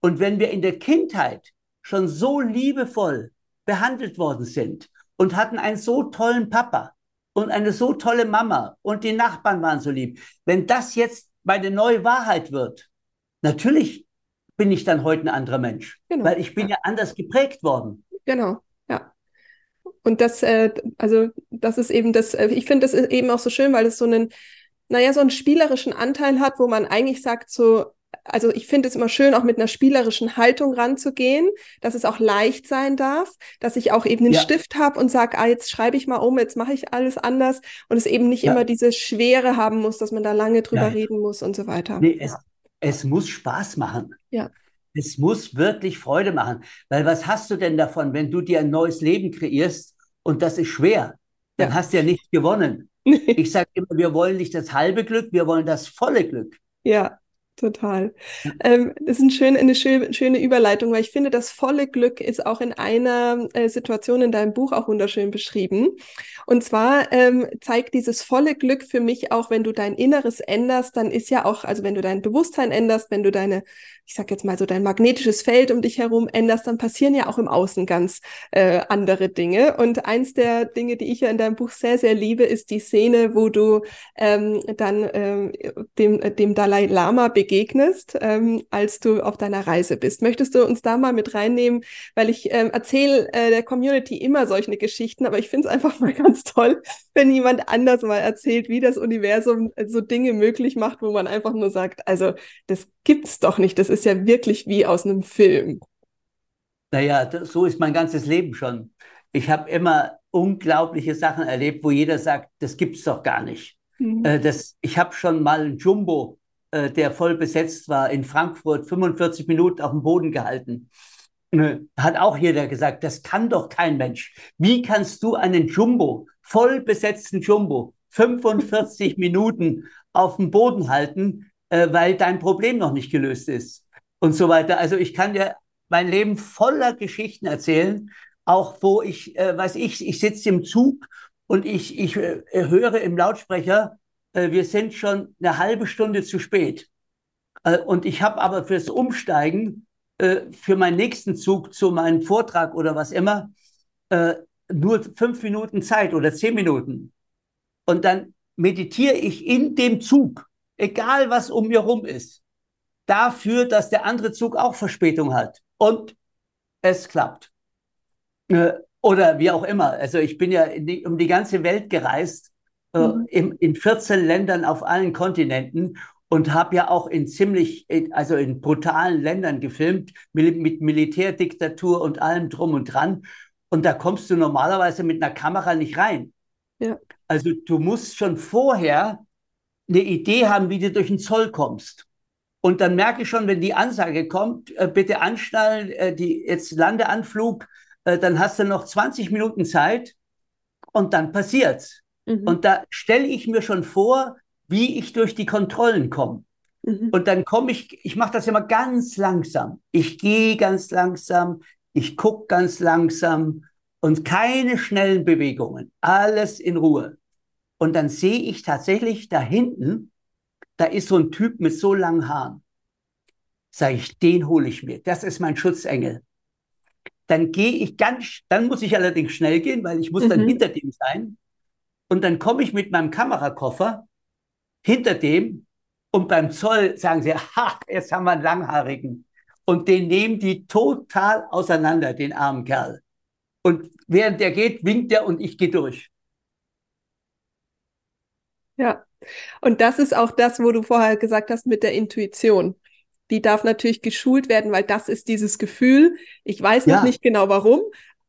Und wenn wir in der Kindheit schon so liebevoll behandelt worden sind und hatten einen so tollen Papa und eine so tolle Mama und die Nachbarn waren so lieb, wenn das jetzt meine neue Wahrheit wird, natürlich bin ich dann heute ein anderer Mensch, genau. weil ich bin ja. anders geprägt worden. Genau. Und das, äh, also das ist eben das, äh, ich finde das eben auch so schön, weil es so einen naja, so einen spielerischen Anteil hat, wo man eigentlich sagt, so, also ich finde es immer schön, auch mit einer spielerischen Haltung ranzugehen, dass es auch leicht sein darf, dass ich auch eben einen ja. Stift habe und sage, ah, jetzt schreibe ich mal um, jetzt mache ich alles anders und es eben nicht ja. immer diese Schwere haben muss, dass man da lange drüber Nein. reden muss und so weiter. Nee, es, es muss Spaß machen. Ja. Es muss wirklich Freude machen. Weil was hast du denn davon, wenn du dir ein neues Leben kreierst und das ist schwer? Dann ja. hast du ja nichts gewonnen. Ich sage immer, wir wollen nicht das halbe Glück, wir wollen das volle Glück. Ja, total. Ähm, das ist ein schön, eine schön, schöne Überleitung, weil ich finde, das volle Glück ist auch in einer äh, Situation in deinem Buch auch wunderschön beschrieben. Und zwar ähm, zeigt dieses volle Glück für mich auch, wenn du dein Inneres änderst, dann ist ja auch, also wenn du dein Bewusstsein änderst, wenn du deine ich sag jetzt mal so, dein magnetisches Feld um dich herum änderst, dann passieren ja auch im Außen ganz äh, andere Dinge. Und eins der Dinge, die ich ja in deinem Buch sehr, sehr liebe, ist die Szene, wo du ähm, dann ähm, dem, dem Dalai Lama begegnest, ähm, als du auf deiner Reise bist. Möchtest du uns da mal mit reinnehmen? Weil ich ähm, erzähle äh, der Community immer solche Geschichten, aber ich finde es einfach [laughs] mal ganz toll, wenn jemand anders mal erzählt, wie das Universum so Dinge möglich macht, wo man einfach nur sagt, also das gibt's doch nicht. Das ist ja wirklich wie aus einem Film. Naja, so ist mein ganzes Leben schon. Ich habe immer unglaubliche Sachen erlebt, wo jeder sagt, das gibt's doch gar nicht. Mhm. Äh, das, ich habe schon mal einen Jumbo, äh, der voll besetzt war, in Frankfurt 45 Minuten auf dem Boden gehalten. Äh, hat auch jeder gesagt, das kann doch kein Mensch. Wie kannst du einen Jumbo, voll besetzten Jumbo, 45 [laughs] Minuten auf dem Boden halten? Äh, weil dein Problem noch nicht gelöst ist. und so weiter. Also ich kann dir mein Leben voller Geschichten erzählen, auch wo ich, äh, weiß ich, ich sitze im Zug und ich, ich äh, höre im Lautsprecher, äh, wir sind schon eine halbe Stunde zu spät. Äh, und ich habe aber fürs Umsteigen, äh, für meinen nächsten Zug zu meinem Vortrag oder was immer, äh, nur fünf Minuten Zeit oder zehn Minuten. Und dann meditiere ich in dem Zug, egal was um mir rum ist, dafür, dass der andere Zug auch Verspätung hat. Und es klappt. Äh, oder wie auch immer. Also ich bin ja die, um die ganze Welt gereist, äh, mhm. in, in 14 Ländern auf allen Kontinenten und habe ja auch in ziemlich, also in brutalen Ländern gefilmt, mit, mit Militärdiktatur und allem drum und dran. Und da kommst du normalerweise mit einer Kamera nicht rein. Ja. Also du musst schon vorher eine Idee haben, wie du durch den Zoll kommst. Und dann merke ich schon, wenn die Ansage kommt, äh, bitte anschnallen, äh, die jetzt Landeanflug, äh, dann hast du noch 20 Minuten Zeit und dann passiert's. Mhm. Und da stelle ich mir schon vor, wie ich durch die Kontrollen komme. Mhm. Und dann komme ich, ich mache das immer ganz langsam. Ich gehe ganz langsam, ich gucke ganz langsam und keine schnellen Bewegungen. Alles in Ruhe. Und dann sehe ich tatsächlich da hinten, da ist so ein Typ mit so langen Haaren. Sag ich, den hole ich mir. Das ist mein Schutzengel. Dann gehe ich ganz, dann muss ich allerdings schnell gehen, weil ich muss mhm. dann hinter dem sein. Und dann komme ich mit meinem Kamerakoffer hinter dem und beim Zoll sagen sie, ha, jetzt haben wir einen Langhaarigen. Und den nehmen die total auseinander, den armen Kerl. Und während der geht, winkt er und ich gehe durch. Ja, und das ist auch das, wo du vorher gesagt hast mit der Intuition. Die darf natürlich geschult werden, weil das ist dieses Gefühl. Ich weiß noch ja. nicht genau warum,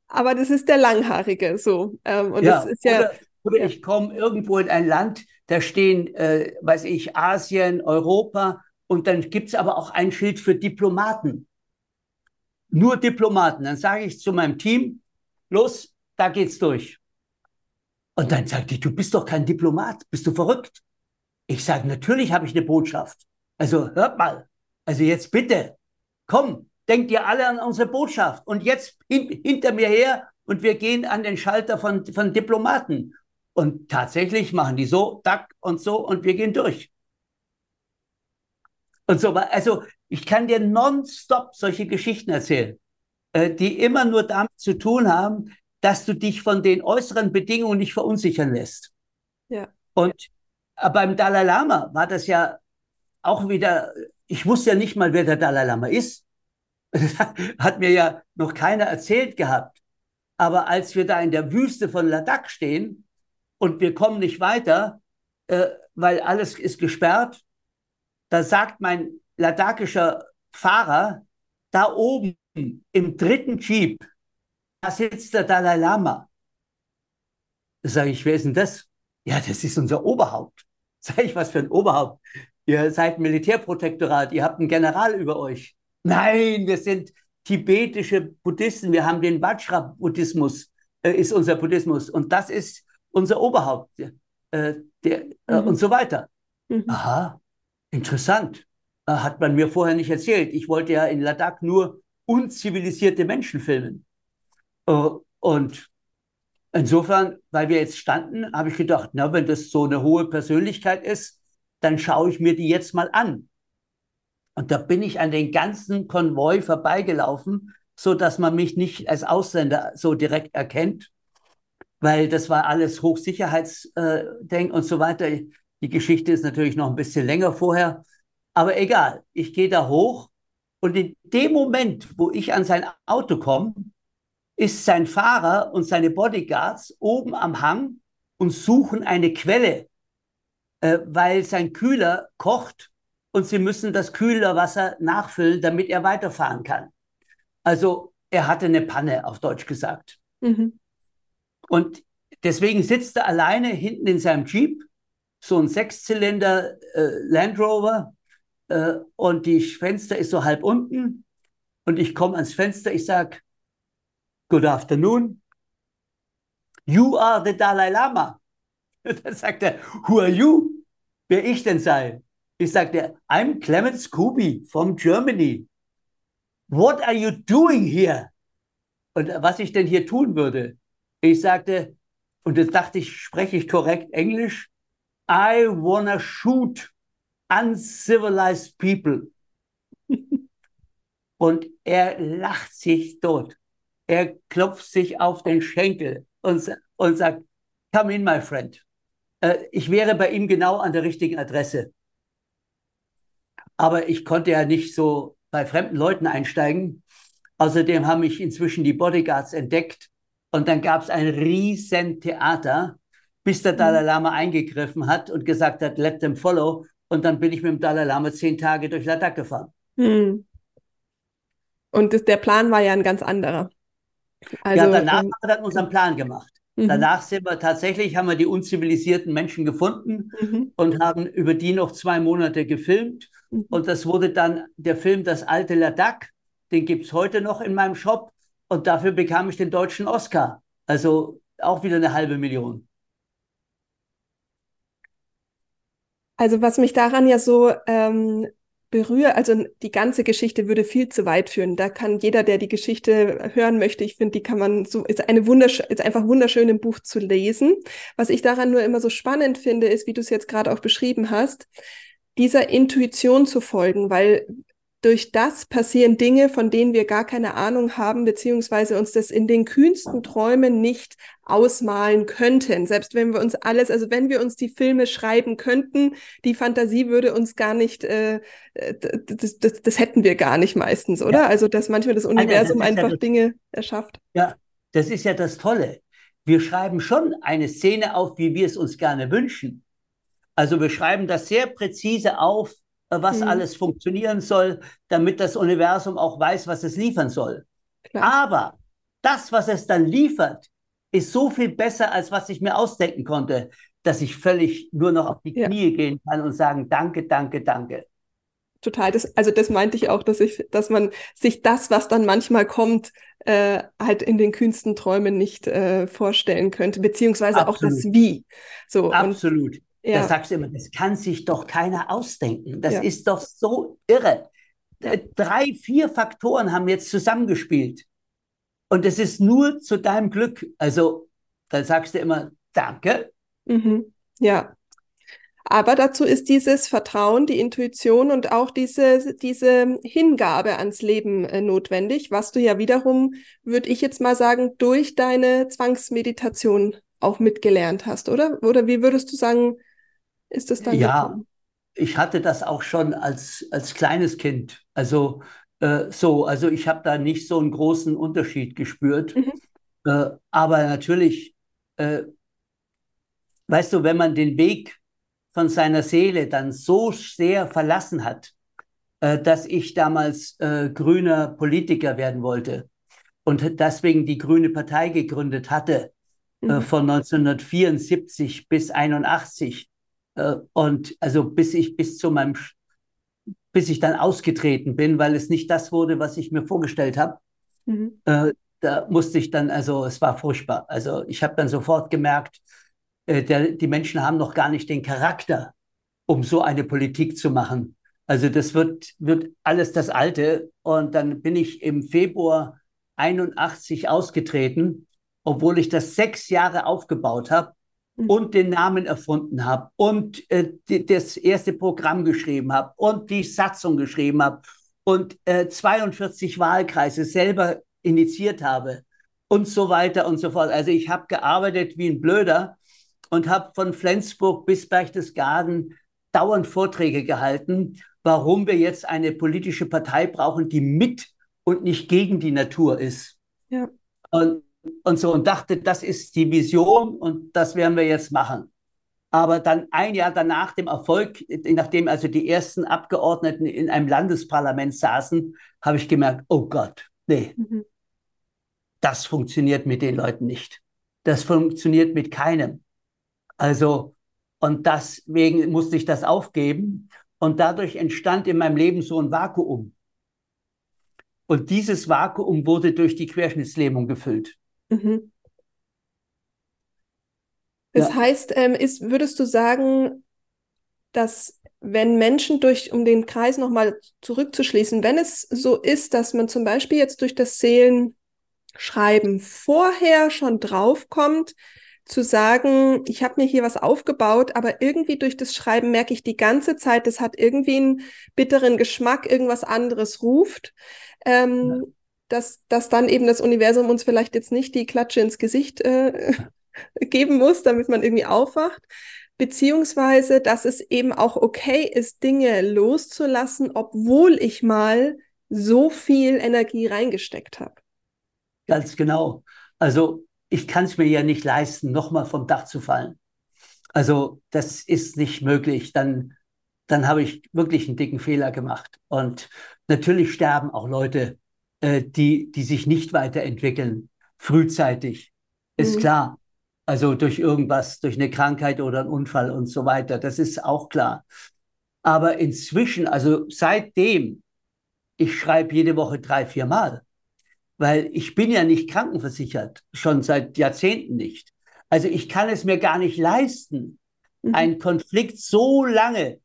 aber das ist der Langhaarige. So. Ähm, und ja. das ist ja. Oder, oder ich komme irgendwo in ein Land, da stehen, äh, weiß ich, Asien, Europa und dann gibt es aber auch ein Schild für Diplomaten. Nur Diplomaten. Dann sage ich zu meinem Team, los, da geht's durch. Und dann sagt die, du bist doch kein Diplomat, bist du verrückt? Ich sage, natürlich habe ich eine Botschaft. Also hört mal, also jetzt bitte, komm, denkt ihr alle an unsere Botschaft und jetzt hin, hinter mir her und wir gehen an den Schalter von, von Diplomaten. Und tatsächlich machen die so, dack und so und wir gehen durch. Und so, also ich kann dir nonstop solche Geschichten erzählen, äh, die immer nur damit zu tun haben, dass du dich von den äußeren Bedingungen nicht verunsichern lässt. Ja. Und äh, beim Dalai Lama war das ja auch wieder, ich wusste ja nicht mal, wer der Dalai Lama ist. [laughs] hat mir ja noch keiner erzählt gehabt. Aber als wir da in der Wüste von Ladakh stehen und wir kommen nicht weiter, äh, weil alles ist gesperrt. Da sagt mein ladakischer Fahrer, da oben im dritten Jeep, da sitzt der Dalai Lama. Da sage ich, wer ist denn das? Ja, das ist unser Oberhaupt. [laughs] Sag ich, was für ein Oberhaupt? Ihr seid Militärprotektorat, ihr habt einen General über euch. Nein, wir sind tibetische Buddhisten, wir haben den Vajra-Buddhismus, äh, ist unser Buddhismus. Und das ist unser Oberhaupt äh, der, äh, mhm. und so weiter. Mhm. Aha, interessant. Äh, hat man mir vorher nicht erzählt. Ich wollte ja in Ladakh nur unzivilisierte Menschen filmen. Äh, und insofern, weil wir jetzt standen, habe ich gedacht, na, wenn das so eine hohe Persönlichkeit ist, dann schaue ich mir die jetzt mal an. Und da bin ich an den ganzen Konvoi vorbeigelaufen, so dass man mich nicht als Ausländer so direkt erkennt weil das war alles Hochsicherheitsdenk äh, und so weiter. Die Geschichte ist natürlich noch ein bisschen länger vorher, aber egal. Ich gehe da hoch und in dem Moment, wo ich an sein Auto komme, ist sein Fahrer und seine Bodyguards oben am Hang und suchen eine Quelle, äh, weil sein Kühler kocht und sie müssen das Kühlerwasser nachfüllen, damit er weiterfahren kann. Also er hatte eine Panne, auf Deutsch gesagt. Mhm. Und deswegen sitzt er alleine hinten in seinem Jeep, so ein Sechszylinder äh, Land Rover, äh, und die Fenster ist so halb unten. Und ich komme ans Fenster, ich sage, Good afternoon. You are the Dalai Lama. [laughs] Dann sagt er, Who are you? Wer ich denn sei? Ich sagte, I'm Clemens Kubi from Germany. what are you doing here? Und was ich denn hier tun würde? Ich sagte, und jetzt dachte ich, spreche ich korrekt Englisch? I wanna shoot uncivilized people. [laughs] und er lacht sich tot. Er klopft sich auf den Schenkel und, und sagt, come in, my friend. Äh, ich wäre bei ihm genau an der richtigen Adresse. Aber ich konnte ja nicht so bei fremden Leuten einsteigen. Außerdem haben mich inzwischen die Bodyguards entdeckt und dann gab es ein riesen Theater, bis der mhm. Dalai Lama eingegriffen hat und gesagt hat, let them follow. Und dann bin ich mit dem Dalai Lama zehn Tage durch Ladakh gefahren. Mhm. Und das, der Plan war ja ein ganz anderer. Also, ja, danach ähm, haben wir dann unseren Plan gemacht. Mhm. Danach sind wir tatsächlich, haben wir die unzivilisierten Menschen gefunden mhm. und haben über die noch zwei Monate gefilmt. Mhm. Und das wurde dann der Film Das alte Ladakh. Den gibt es heute noch in meinem Shop. Und dafür bekam ich den deutschen Oscar. Also auch wieder eine halbe Million. Also was mich daran ja so ähm, berührt, also die ganze Geschichte würde viel zu weit führen. Da kann jeder, der die Geschichte hören möchte, ich finde, die kann man so, ist eine wundersch ist einfach wunderschön im Buch zu lesen. Was ich daran nur immer so spannend finde, ist, wie du es jetzt gerade auch beschrieben hast, dieser Intuition zu folgen, weil durch das passieren Dinge, von denen wir gar keine Ahnung haben, beziehungsweise uns das in den kühnsten Träumen nicht ausmalen könnten. Selbst wenn wir uns alles, also wenn wir uns die Filme schreiben könnten, die Fantasie würde uns gar nicht, äh, das, das, das hätten wir gar nicht meistens, oder? Ja. Also dass manchmal das Universum also, das einfach ja Dinge erschafft. Ja, das ist ja das Tolle. Wir schreiben schon eine Szene auf, wie wir es uns gerne wünschen. Also wir schreiben das sehr präzise auf, was mhm. alles funktionieren soll, damit das Universum auch weiß, was es liefern soll. Klar. Aber das, was es dann liefert, ist so viel besser, als was ich mir ausdenken konnte, dass ich völlig nur noch auf die Knie ja. gehen kann und sagen, danke, danke, danke. Total, das, also das meinte ich auch, dass ich, dass man sich das, was dann manchmal kommt, äh, halt in den kühnsten Träumen nicht äh, vorstellen könnte, beziehungsweise Absolut. auch das Wie. So, Absolut. Und ja. Da sagst du immer, das kann sich doch keiner ausdenken. Das ja. ist doch so irre. Ja. Drei, vier Faktoren haben jetzt zusammengespielt. Und es ist nur zu deinem Glück. Also, dann sagst du immer, danke. Mhm. Ja. Aber dazu ist dieses Vertrauen, die Intuition und auch diese, diese Hingabe ans Leben äh, notwendig, was du ja wiederum, würde ich jetzt mal sagen, durch deine Zwangsmeditation auch mitgelernt hast, oder? Oder wie würdest du sagen, ist das dann Ja, gekommen? ich hatte das auch schon als, als kleines Kind. Also äh, so, also ich habe da nicht so einen großen Unterschied gespürt. Mhm. Äh, aber natürlich, äh, weißt du, wenn man den Weg von seiner Seele dann so sehr verlassen hat, äh, dass ich damals äh, grüner Politiker werden wollte und deswegen die Grüne Partei gegründet hatte, äh, mhm. von 1974 bis 1981 äh, und also bis ich bis zu meinem, bis ich dann ausgetreten bin, weil es nicht das wurde, was ich mir vorgestellt habe. Mhm. Äh, da musste ich dann, also es war furchtbar. Also ich habe dann sofort gemerkt, äh, der, die Menschen haben noch gar nicht den Charakter, um so eine Politik zu machen. Also das wird, wird alles das Alte. Und dann bin ich im Februar 81 ausgetreten, obwohl ich das sechs Jahre aufgebaut habe Mhm. und den Namen erfunden habe und äh, die, das erste Programm geschrieben habe und die Satzung geschrieben habe und äh, 42 Wahlkreise selber initiiert habe und so weiter und so fort. Also ich habe gearbeitet wie ein Blöder und habe von Flensburg bis Berchtesgaden dauernd Vorträge gehalten, warum wir jetzt eine politische Partei brauchen, die mit und nicht gegen die Natur ist. Ja. Und und so und dachte, das ist die Vision und das werden wir jetzt machen. Aber dann ein Jahr danach dem Erfolg, nachdem also die ersten Abgeordneten in einem Landesparlament saßen, habe ich gemerkt, oh Gott, nee, mhm. das funktioniert mit den Leuten nicht. Das funktioniert mit keinem. Also, und deswegen musste ich das aufgeben. Und dadurch entstand in meinem Leben so ein Vakuum. Und dieses Vakuum wurde durch die Querschnittslähmung gefüllt. Mhm. Das ja. heißt, ähm, ist, würdest du sagen, dass wenn Menschen durch, um den Kreis nochmal zurückzuschließen, wenn es so ist, dass man zum Beispiel jetzt durch das Seelenschreiben vorher schon draufkommt, zu sagen, ich habe mir hier was aufgebaut, aber irgendwie durch das Schreiben merke ich die ganze Zeit, das hat irgendwie einen bitteren Geschmack, irgendwas anderes ruft, ähm, ja. Dass, dass dann eben das Universum uns vielleicht jetzt nicht die Klatsche ins Gesicht äh, [laughs] geben muss, damit man irgendwie aufwacht, beziehungsweise dass es eben auch okay ist, Dinge loszulassen, obwohl ich mal so viel Energie reingesteckt habe. Ganz genau. Also ich kann es mir ja nicht leisten, nochmal vom Dach zu fallen. Also das ist nicht möglich. Dann, dann habe ich wirklich einen dicken Fehler gemacht. Und natürlich sterben auch Leute, äh, die, die sich nicht weiterentwickeln, frühzeitig. Ist mhm. klar. Also durch irgendwas, durch eine Krankheit oder einen Unfall und so weiter. Das ist auch klar. Aber inzwischen, also seitdem, ich schreibe jede Woche drei, vier Mal weil ich bin ja nicht krankenversichert, schon seit Jahrzehnten nicht. Also ich kann es mir gar nicht leisten, mhm. einen Konflikt so lange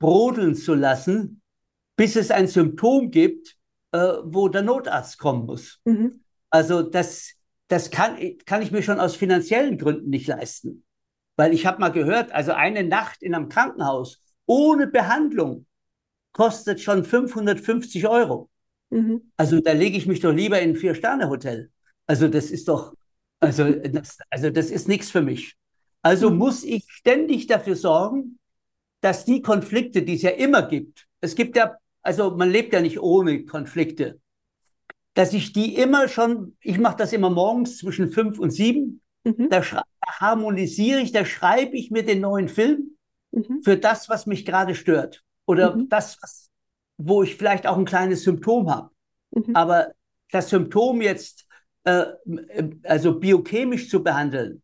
brodeln zu lassen, bis es ein Symptom gibt, äh, wo der Notarzt kommen muss. Mhm. Also das, das kann, kann ich mir schon aus finanziellen Gründen nicht leisten. Weil ich habe mal gehört, also eine Nacht in einem Krankenhaus ohne Behandlung kostet schon 550 Euro. Mhm. Also da lege ich mich doch lieber in ein Vier-Sterne-Hotel. Also das ist doch, also das, also das ist nichts für mich. Also mhm. muss ich ständig dafür sorgen, dass die Konflikte, die es ja immer gibt, es gibt ja, also man lebt ja nicht ohne Konflikte, dass ich die immer schon, ich mache das immer morgens zwischen fünf und sieben, mhm. da, da, harmonisiere ich, da schreibe ich mir den neuen Film mhm. für das, was mich gerade stört oder mhm. das, was wo ich vielleicht auch ein kleines Symptom habe. Mhm. Aber das Symptom jetzt, äh, also biochemisch zu behandeln,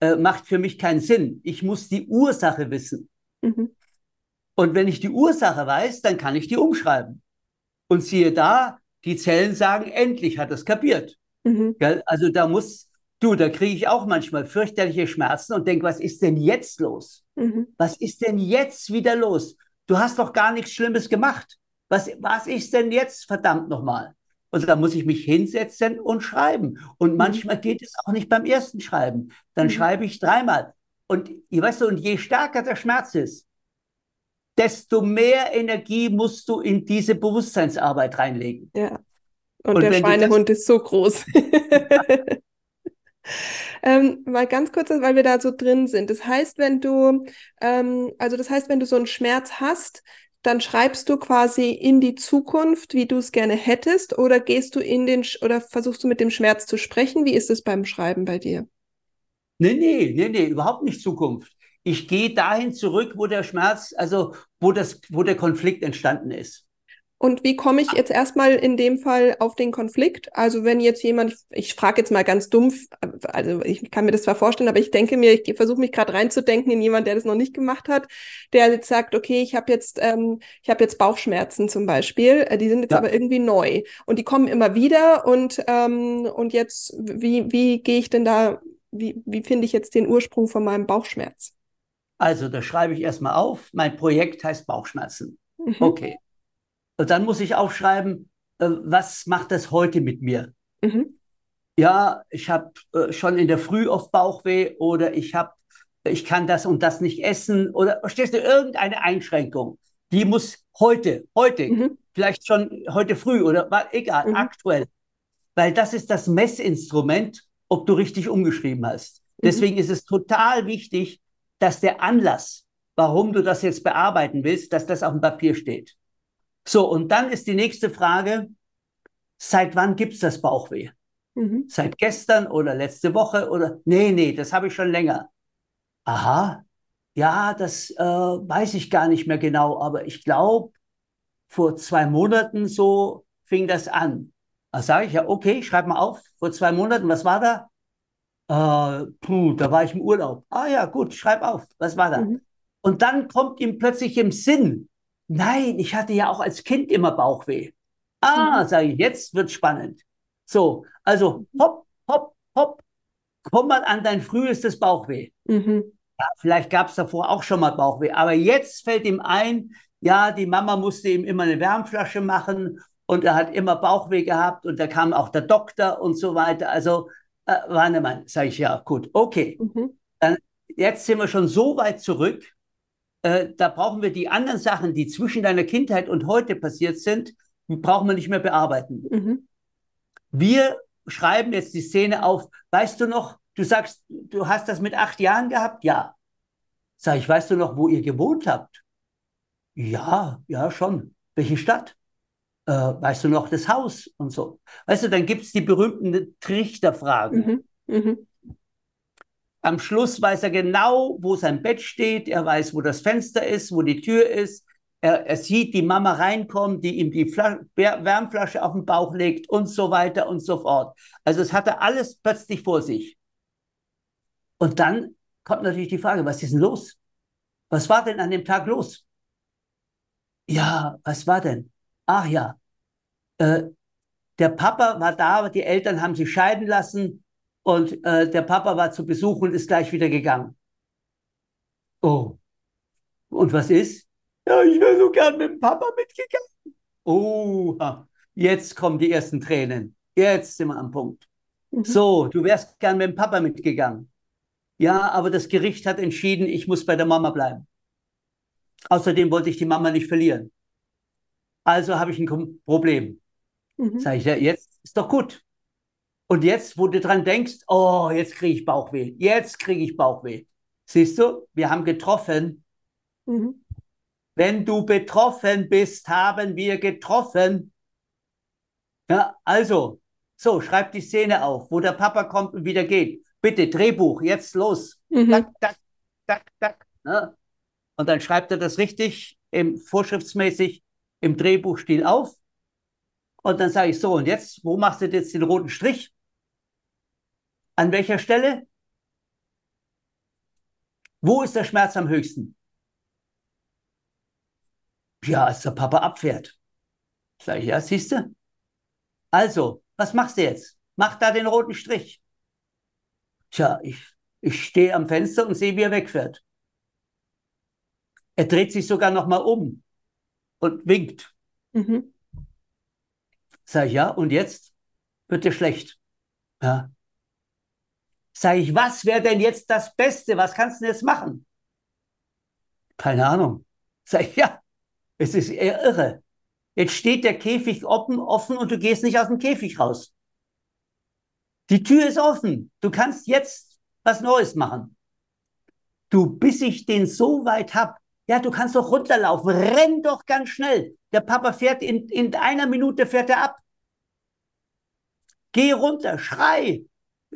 äh, macht für mich keinen Sinn. Ich muss die Ursache wissen. Mhm. Und wenn ich die Ursache weiß, dann kann ich die umschreiben. Und siehe da, die Zellen sagen, endlich hat es kapiert. Mhm. Also da muss, du, da kriege ich auch manchmal fürchterliche Schmerzen und denke, was ist denn jetzt los? Mhm. Was ist denn jetzt wieder los? Du hast doch gar nichts Schlimmes gemacht. Was, was ist denn jetzt, verdammt nochmal? Und da muss ich mich hinsetzen und schreiben. Und mhm. manchmal geht es auch nicht beim ersten Schreiben. Dann mhm. schreibe ich dreimal. Und ihr weißt du, und je stärker der Schmerz ist, desto mehr Energie musst du in diese Bewusstseinsarbeit reinlegen. Ja. Und, und der Schweinehund ist so groß. [laughs] ähm, mal ganz kurz, weil wir da so drin sind. Das heißt, wenn du, ähm, also das heißt, wenn du so einen Schmerz hast, dann schreibst du quasi in die Zukunft, wie du es gerne hättest, oder gehst du in den oder versuchst du mit dem Schmerz zu sprechen? Wie ist es beim Schreiben bei dir? Nee, nee, nee, nee, überhaupt nicht Zukunft. Ich gehe dahin zurück, wo der Schmerz, also wo das, wo der Konflikt entstanden ist. Und wie komme ich jetzt erstmal in dem Fall auf den Konflikt? Also wenn jetzt jemand, ich frage jetzt mal ganz dumpf, also ich kann mir das zwar vorstellen, aber ich denke mir, ich versuche mich gerade reinzudenken in jemand, der das noch nicht gemacht hat, der jetzt sagt, okay, ich habe jetzt, ähm, ich habe jetzt Bauchschmerzen zum Beispiel, äh, die sind jetzt ja. aber irgendwie neu und die kommen immer wieder und ähm, und jetzt, wie wie gehe ich denn da, wie wie finde ich jetzt den Ursprung von meinem Bauchschmerz? Also da schreibe ich erstmal auf, mein Projekt heißt Bauchschmerzen. Mhm. Okay. Und dann muss ich aufschreiben, äh, was macht das heute mit mir? Mhm. Ja, ich habe äh, schon in der Früh oft Bauchweh oder ich habe, ich kann das und das nicht essen oder verstehst du irgendeine Einschränkung? Die muss heute, heute, mhm. vielleicht schon heute früh oder egal, mhm. aktuell, weil das ist das Messinstrument, ob du richtig umgeschrieben hast. Mhm. Deswegen ist es total wichtig, dass der Anlass, warum du das jetzt bearbeiten willst, dass das auf dem Papier steht. So, und dann ist die nächste Frage, seit wann gibt es das Bauchweh? Mhm. Seit gestern oder letzte Woche oder, nee, nee, das habe ich schon länger. Aha, ja, das äh, weiß ich gar nicht mehr genau, aber ich glaube, vor zwei Monaten so fing das an. Da sage ich ja, okay, schreib mal auf, vor zwei Monaten, was war da? Äh, puh, da war ich im Urlaub. Ah ja, gut, schreib auf, was war da? Mhm. Und dann kommt ihm plötzlich im Sinn, Nein, ich hatte ja auch als Kind immer Bauchweh. Ah, mhm. sage ich, jetzt wird spannend. So, also hopp, hopp, hopp, komm mal an dein frühestes Bauchweh. Mhm. vielleicht gab es davor auch schon mal Bauchweh, aber jetzt fällt ihm ein, ja, die Mama musste ihm immer eine Wärmflasche machen und er hat immer Bauchweh gehabt und da kam auch der Doktor und so weiter. Also, äh, Wannemann, sage ich ja, gut, okay. Mhm. Dann, jetzt sind wir schon so weit zurück, äh, da brauchen wir die anderen Sachen, die zwischen deiner Kindheit und heute passiert sind, brauchen wir nicht mehr bearbeiten. Mhm. Wir schreiben jetzt die Szene auf. Weißt du noch, du sagst, du hast das mit acht Jahren gehabt? Ja. Sag ich, weißt du noch, wo ihr gewohnt habt? Ja, ja, schon. Welche Stadt? Äh, weißt du noch das Haus und so? Weißt du, dann gibt es die berühmten Trichterfragen. Mhm. Mhm. Am Schluss weiß er genau, wo sein Bett steht, er weiß, wo das Fenster ist, wo die Tür ist. Er, er sieht die Mama reinkommen, die ihm die Flas Wärmflasche auf den Bauch legt und so weiter und so fort. Also es hatte alles plötzlich vor sich. Und dann kommt natürlich die Frage, was ist denn los? Was war denn an dem Tag los? Ja, was war denn? Ach ja, äh, der Papa war da, aber die Eltern haben sich scheiden lassen und äh, der Papa war zu Besuch und ist gleich wieder gegangen. Oh. Und was ist? Ja, ich wäre so gern mit dem Papa mitgegangen. Oh, jetzt kommen die ersten Tränen. Jetzt sind wir am Punkt. Mhm. So, du wärst gern mit dem Papa mitgegangen. Ja, aber das Gericht hat entschieden, ich muss bei der Mama bleiben. Außerdem wollte ich die Mama nicht verlieren. Also habe ich ein Problem. Mhm. Sag ich, ja, jetzt ist doch gut. Und jetzt, wo du dran denkst, oh, jetzt kriege ich Bauchweh, jetzt kriege ich Bauchweh. Siehst du, wir haben getroffen. Mhm. Wenn du betroffen bist, haben wir getroffen. Ja, also, so, schreib die Szene auf, wo der Papa kommt und wieder geht. Bitte, Drehbuch, jetzt los. Mhm. Tak, tak, tak, tak. Ja. Und dann schreibt er das richtig, im, vorschriftsmäßig im Drehbuchstil auf. Und dann sage ich so, und jetzt, wo machst du jetzt den roten Strich? An welcher Stelle? Wo ist der Schmerz am höchsten? Ja, als der Papa abfährt. Sag ich, ja, siehst du? Also, was machst du jetzt? Mach da den roten Strich. Tja, ich, ich stehe am Fenster und sehe, wie er wegfährt. Er dreht sich sogar noch mal um und winkt. Mhm. Sag ich, ja, und jetzt wird dir schlecht. Ja, Sag ich, was wäre denn jetzt das Beste? Was kannst du denn jetzt machen? Keine Ahnung. Sag ich, ja, es ist eher irre. Jetzt steht der Käfig offen, offen und du gehst nicht aus dem Käfig raus. Die Tür ist offen. Du kannst jetzt was Neues machen. Du, bis ich den so weit hab, ja, du kannst doch runterlaufen. Renn doch ganz schnell. Der Papa fährt in, in einer Minute fährt er ab. Geh runter, schrei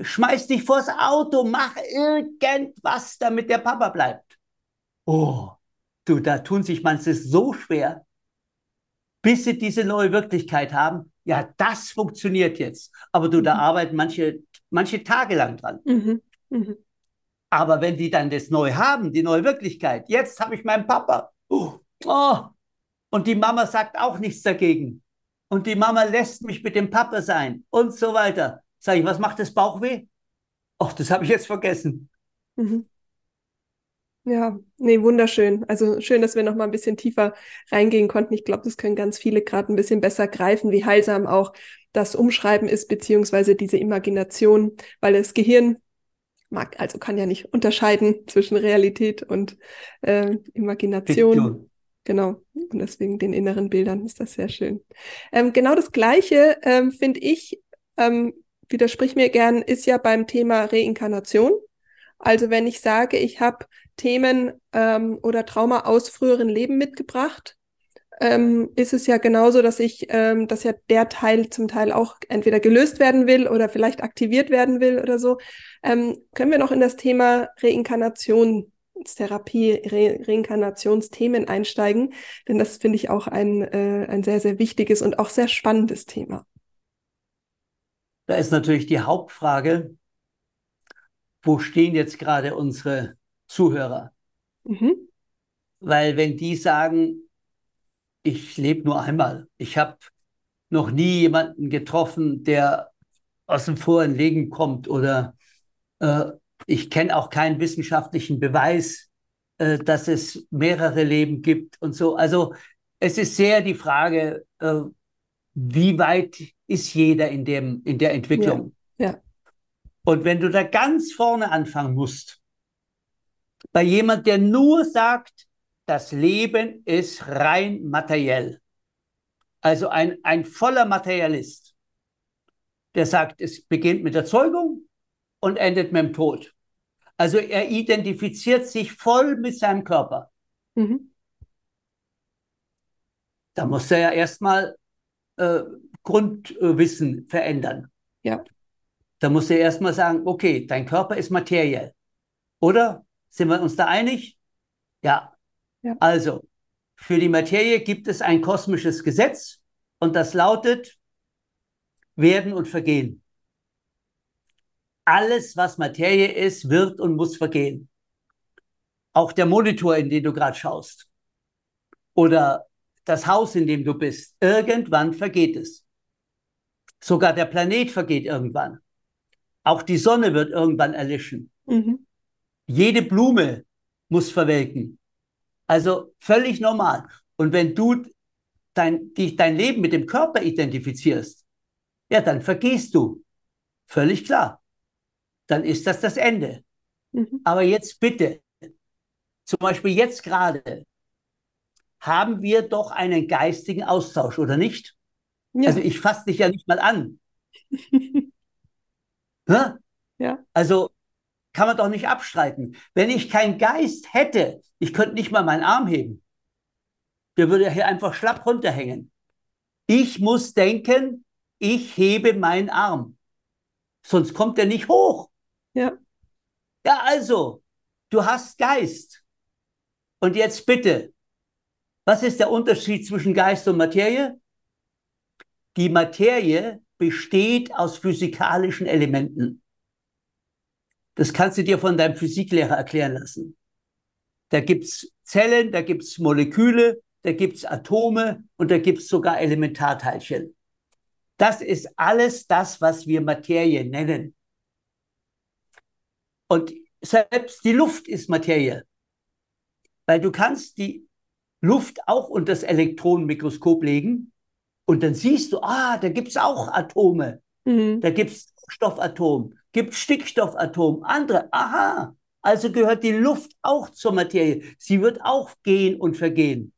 schmeiß dich vors Auto, mach irgendwas, damit der Papa bleibt. Oh, du, da tun sich manche so schwer, bis sie diese neue Wirklichkeit haben. Ja, das funktioniert jetzt. Aber du, da mhm. arbeiten manche, manche Tage lang dran. Mhm. Mhm. Aber wenn die dann das neu haben, die neue Wirklichkeit, jetzt habe ich meinen Papa. Oh, oh, und die Mama sagt auch nichts dagegen. Und die Mama lässt mich mit dem Papa sein und so weiter. Sag ich, was macht das Bauchweh? Ach, das habe ich jetzt vergessen. Mhm. Ja, nee, wunderschön. Also schön, dass wir noch mal ein bisschen tiefer reingehen konnten. Ich glaube, das können ganz viele gerade ein bisschen besser greifen, wie heilsam auch das Umschreiben ist, beziehungsweise diese Imagination, weil das Gehirn mag, also kann ja nicht unterscheiden zwischen Realität und äh, Imagination. Fiktion. Genau. Und deswegen den inneren Bildern ist das sehr schön. Ähm, genau das Gleiche ähm, finde ich ähm, widersprich mir gern, ist ja beim Thema Reinkarnation. Also wenn ich sage, ich habe Themen ähm, oder Trauma aus früheren Leben mitgebracht, ähm, ist es ja genauso, dass ich, ähm, dass ja der Teil zum Teil auch entweder gelöst werden will oder vielleicht aktiviert werden will oder so. Ähm, können wir noch in das Thema Reinkarnationstherapie, Re Reinkarnationsthemen einsteigen? Denn das finde ich auch ein, äh, ein sehr, sehr wichtiges und auch sehr spannendes Thema. Da ist natürlich die Hauptfrage, wo stehen jetzt gerade unsere Zuhörer? Mhm. Weil wenn die sagen, ich lebe nur einmal, ich habe noch nie jemanden getroffen, der aus dem vorigen Leben kommt oder äh, ich kenne auch keinen wissenschaftlichen Beweis, äh, dass es mehrere Leben gibt und so. Also es ist sehr die Frage, äh, wie weit ist jeder in, dem, in der Entwicklung. Ja. ja. Und wenn du da ganz vorne anfangen musst, bei jemand, der nur sagt, das Leben ist rein materiell, also ein, ein voller Materialist, der sagt, es beginnt mit der Zeugung und endet mit dem Tod. Also er identifiziert sich voll mit seinem Körper. Mhm. Da muss er ja erstmal äh, Grundwissen verändern. Ja. Da muss er erstmal sagen, okay, dein Körper ist materiell. Oder? Sind wir uns da einig? Ja. Ja. Also, für die Materie gibt es ein kosmisches Gesetz und das lautet werden und vergehen. Alles, was Materie ist, wird und muss vergehen. Auch der Monitor, in den du gerade schaust. Oder das Haus, in dem du bist. Irgendwann vergeht es. Sogar der Planet vergeht irgendwann. Auch die Sonne wird irgendwann erlischen. Mhm. Jede Blume muss verwelken. Also völlig normal. Und wenn du dein, dich, dein Leben mit dem Körper identifizierst, ja, dann vergehst du. Völlig klar. Dann ist das das Ende. Mhm. Aber jetzt bitte, zum Beispiel jetzt gerade, haben wir doch einen geistigen Austausch, oder nicht? Ja. Also ich fasse dich ja nicht mal an. [laughs] ja. Also kann man doch nicht abstreiten. Wenn ich keinen Geist hätte, ich könnte nicht mal meinen Arm heben. Der würde hier einfach schlapp runterhängen. Ich muss denken, ich hebe meinen Arm. Sonst kommt er nicht hoch. Ja. Ja, also, du hast Geist. Und jetzt bitte, was ist der Unterschied zwischen Geist und Materie? Die Materie besteht aus physikalischen Elementen. Das kannst du dir von deinem Physiklehrer erklären lassen. Da gibt's Zellen, da gibt's Moleküle, da gibt's Atome und da gibt's sogar Elementarteilchen. Das ist alles das, was wir Materie nennen. Und selbst die Luft ist Materie. Weil du kannst die Luft auch unter das Elektronenmikroskop legen und dann siehst du, ah, da gibt's auch Atome. Mhm. Da gibt's Stoffatom, gibt Stickstoffatom, andere. Aha, also gehört die Luft auch zur Materie. Sie wird auch gehen und vergehen.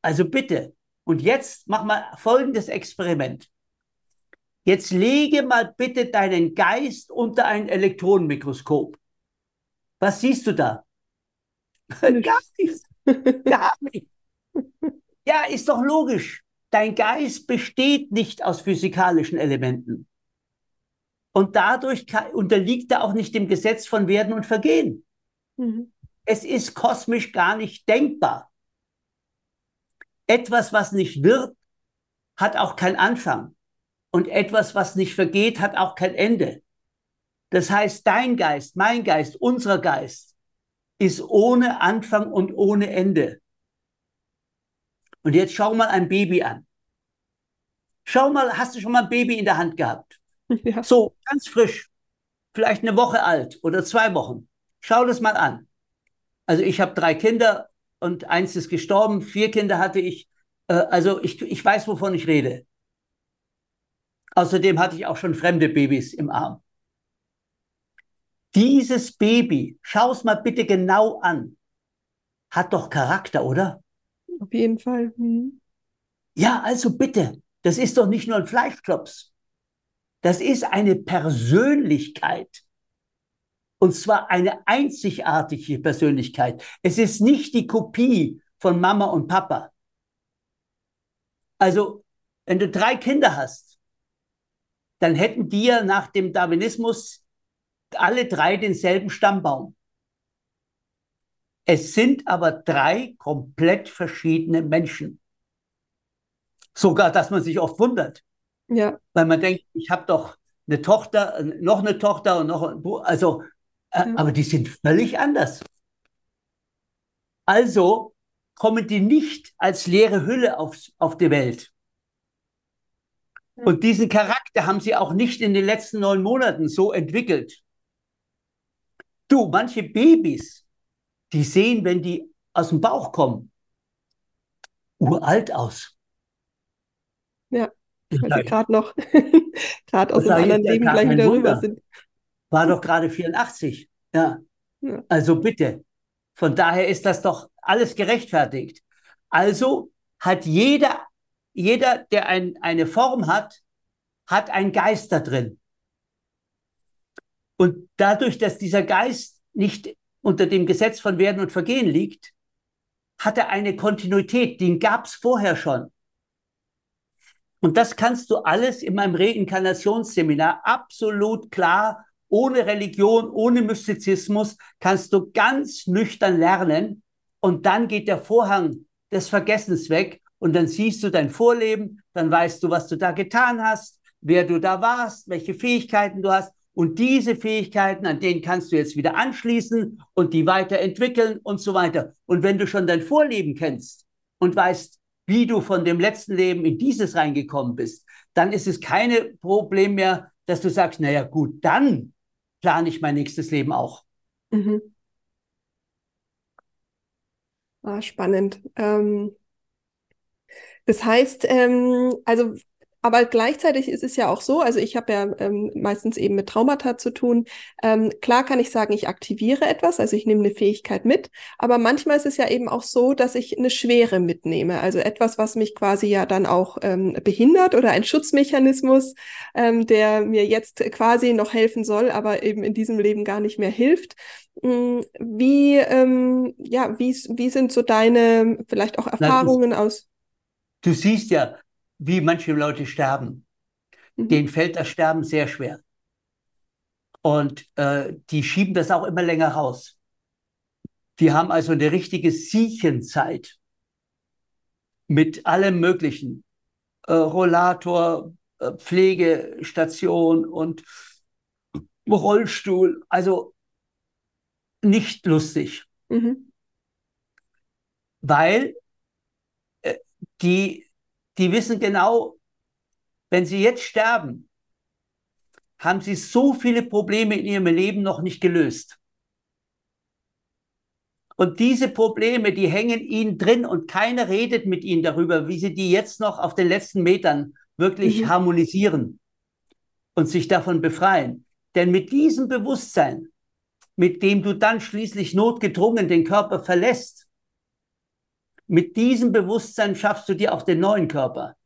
Also bitte. Und jetzt mach mal folgendes Experiment. Jetzt lege mal bitte deinen Geist unter ein Elektronenmikroskop. Was siehst du da? [laughs] Gar nichts. Gar nichts. Ja, ist doch logisch. Dein Geist besteht nicht aus physikalischen Elementen. Und dadurch kann, unterliegt er auch nicht dem Gesetz von Werden und Vergehen. Mhm. Es ist kosmisch gar nicht denkbar. Etwas, was nicht wird, hat auch keinen Anfang. Und etwas, was nicht vergeht, hat auch kein Ende. Das heißt, dein Geist, mein Geist, unser Geist ist ohne Anfang und ohne Ende. Und jetzt schau mal ein Baby an. Schau mal, hast du schon mal ein Baby in der Hand gehabt? [laughs] Ja. So, ganz frisch, vielleicht eine Woche alt oder zwei Wochen. Schau das mal an. Also ich habe drei Kinder und eins ist gestorben, vier Kinder hatte ich. Äh, also ich, ich weiß, wovon ich rede. Außerdem hatte ich auch schon fremde Babys im Arm. Dieses Baby, schau es mal bitte genau an, hat doch Charakter, oder? Auf jeden Fall. Hm. Ja, also bitte, das ist doch nicht nur ein Fleischklops. Das ist eine Persönlichkeit. Und zwar eine einzigartige Persönlichkeit. Es ist nicht die Kopie von Mama und Papa. Also, wenn du drei Kinder hast, dann hätten die ja nach dem Darwinismus alle drei denselben Stammbaum. Es sind aber drei komplett verschiedene Menschen. Sogar, dass man sich oft wundert. Ja. Weil man denkt, ich habe doch eine Tochter, noch eine Tochter und noch, also, äh, ja. aber die sind völlig anders. Also kommen die nicht als leere Hülle auf, auf die Welt. Ja. Und diesen Charakter haben sie auch nicht in den letzten neun Monaten so entwickelt. Du, manche Babys, die sehen, wenn die aus dem Bauch kommen, uralt aus. Ja, weil sie gerade noch [laughs] gerade aus einem anderen Leben gleich wieder rüber sind. War doch gerade 84. Ja. ja. Also bitte. Von daher ist das doch alles gerechtfertigt. Also hat jeder, jeder, der ein, eine Form hat, hat einen Geist da drin. Und dadurch, dass dieser Geist nicht unter dem Gesetz von Werden und Vergehen liegt, hat er eine Kontinuität, den gab es vorher schon. Und das kannst du alles in meinem Reinkarnationsseminar absolut klar, ohne Religion, ohne Mystizismus, kannst du ganz nüchtern lernen. Und dann geht der Vorhang des Vergessens weg und dann siehst du dein Vorleben, dann weißt du, was du da getan hast, wer du da warst, welche Fähigkeiten du hast. Und diese Fähigkeiten, an denen kannst du jetzt wieder anschließen und die weiterentwickeln und so weiter. Und wenn du schon dein Vorleben kennst und weißt, wie du von dem letzten Leben in dieses reingekommen bist, dann ist es kein Problem mehr, dass du sagst, naja gut, dann plane ich mein nächstes Leben auch. Mhm. Ah, spannend. Ähm, das heißt, ähm, also aber gleichzeitig ist es ja auch so, also ich habe ja ähm, meistens eben mit Traumata zu tun. Ähm, klar kann ich sagen, ich aktiviere etwas, also ich nehme eine Fähigkeit mit, aber manchmal ist es ja eben auch so, dass ich eine Schwere mitnehme, also etwas, was mich quasi ja dann auch ähm, behindert oder ein Schutzmechanismus, ähm, der mir jetzt quasi noch helfen soll, aber eben in diesem Leben gar nicht mehr hilft. Hm, wie, ähm, ja, wie, wie sind so deine vielleicht auch Erfahrungen Nein, aus? Du siehst ja, wie manche Leute sterben. Mhm. Denen fällt das Sterben sehr schwer. Und äh, die schieben das auch immer länger raus. Die haben also eine richtige Siechenzeit mit allem Möglichen. Äh, Rollator, äh, Pflegestation und Rollstuhl. Also nicht lustig. Mhm. Weil äh, die die wissen genau, wenn sie jetzt sterben, haben sie so viele Probleme in ihrem Leben noch nicht gelöst. Und diese Probleme, die hängen ihnen drin und keiner redet mit ihnen darüber, wie sie die jetzt noch auf den letzten Metern wirklich mhm. harmonisieren und sich davon befreien. Denn mit diesem Bewusstsein, mit dem du dann schließlich notgedrungen den Körper verlässt, mit diesem Bewusstsein schaffst du dir auch den neuen Körper.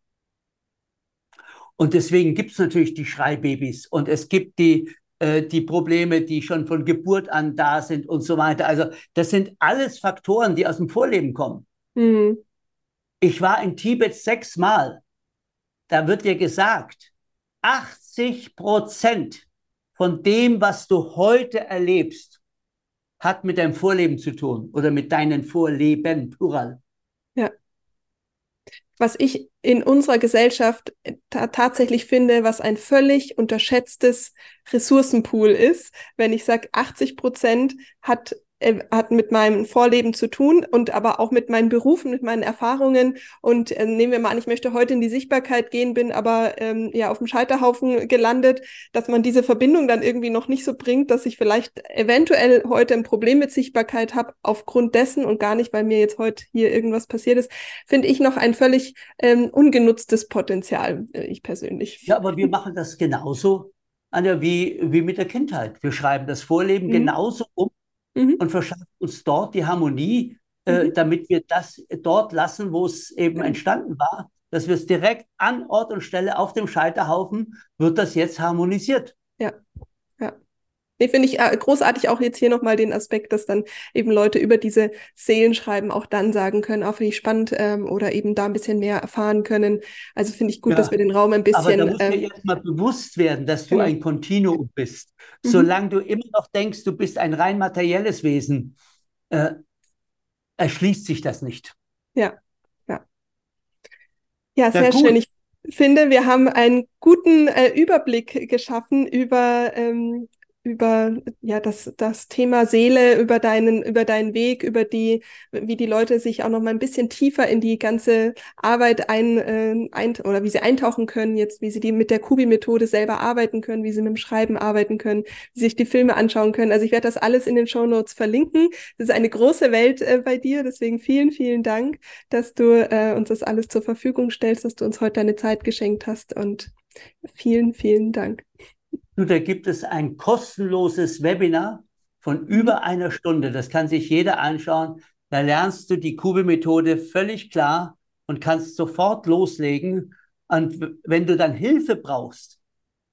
Und deswegen gibt es natürlich die Schreibabys und es gibt die, äh, die Probleme, die schon von Geburt an da sind und so weiter. Also das sind alles Faktoren, die aus dem Vorleben kommen. Mhm. Ich war in Tibet sechsmal. Da wird dir gesagt, 80 Prozent von dem, was du heute erlebst, hat mit deinem Vorleben zu tun oder mit deinen Vorleben, plural. Was ich in unserer Gesellschaft tatsächlich finde, was ein völlig unterschätztes Ressourcenpool ist, wenn ich sage, 80 Prozent hat äh, hat mit meinem Vorleben zu tun und aber auch mit meinen Berufen, mit meinen Erfahrungen. Und äh, nehmen wir mal an, ich möchte heute in die Sichtbarkeit gehen, bin aber ähm, ja auf dem Scheiterhaufen gelandet, dass man diese Verbindung dann irgendwie noch nicht so bringt, dass ich vielleicht eventuell heute ein Problem mit Sichtbarkeit habe, aufgrund dessen und gar nicht, weil mir jetzt heute hier irgendwas passiert ist, finde ich noch ein völlig ähm, ungenutztes Potenzial, äh, ich persönlich. Ja, aber wir machen das genauso. Anja, wie, wie mit der Kindheit. Wir schreiben das Vorleben mhm. genauso um, mhm. und verschaffen uns dort die Harmonie, äh, mhm. damit wir das dort lassen, wo es eben entstanden war, dass wir es direkt an Ort und Stelle auf dem Scheiterhaufen wird das jetzt harmonisiert. Ja. Nee, finde ich äh, großartig auch jetzt hier nochmal den Aspekt, dass dann eben Leute über diese Seelenschreiben auch dann sagen können, auch finde ich spannend ähm, oder eben da ein bisschen mehr erfahren können. Also finde ich gut, ja, dass wir den Raum ein bisschen. Aber da muss ähm, dir erstmal bewusst werden, dass du genau. ein Kontinuum bist. Mhm. Solange du immer noch denkst, du bist ein rein materielles Wesen, äh, erschließt sich das nicht. Ja, ja. Ja, sehr gut. schön. Ich finde, wir haben einen guten äh, Überblick geschaffen über ähm, über ja das, das Thema Seele, über deinen, über deinen Weg, über die, wie die Leute sich auch noch mal ein bisschen tiefer in die ganze Arbeit ein, äh, ein oder wie sie eintauchen können, jetzt wie sie die mit der Kubi-Methode selber arbeiten können, wie sie mit dem Schreiben arbeiten können, wie sich die Filme anschauen können. Also ich werde das alles in den Show Notes verlinken. Das ist eine große Welt äh, bei dir, deswegen vielen, vielen Dank, dass du äh, uns das alles zur Verfügung stellst, dass du uns heute deine Zeit geschenkt hast und vielen, vielen Dank. Du, da gibt es ein kostenloses Webinar von über einer Stunde. Das kann sich jeder anschauen. Da lernst du die Kube-Methode völlig klar und kannst sofort loslegen. Und wenn du dann Hilfe brauchst,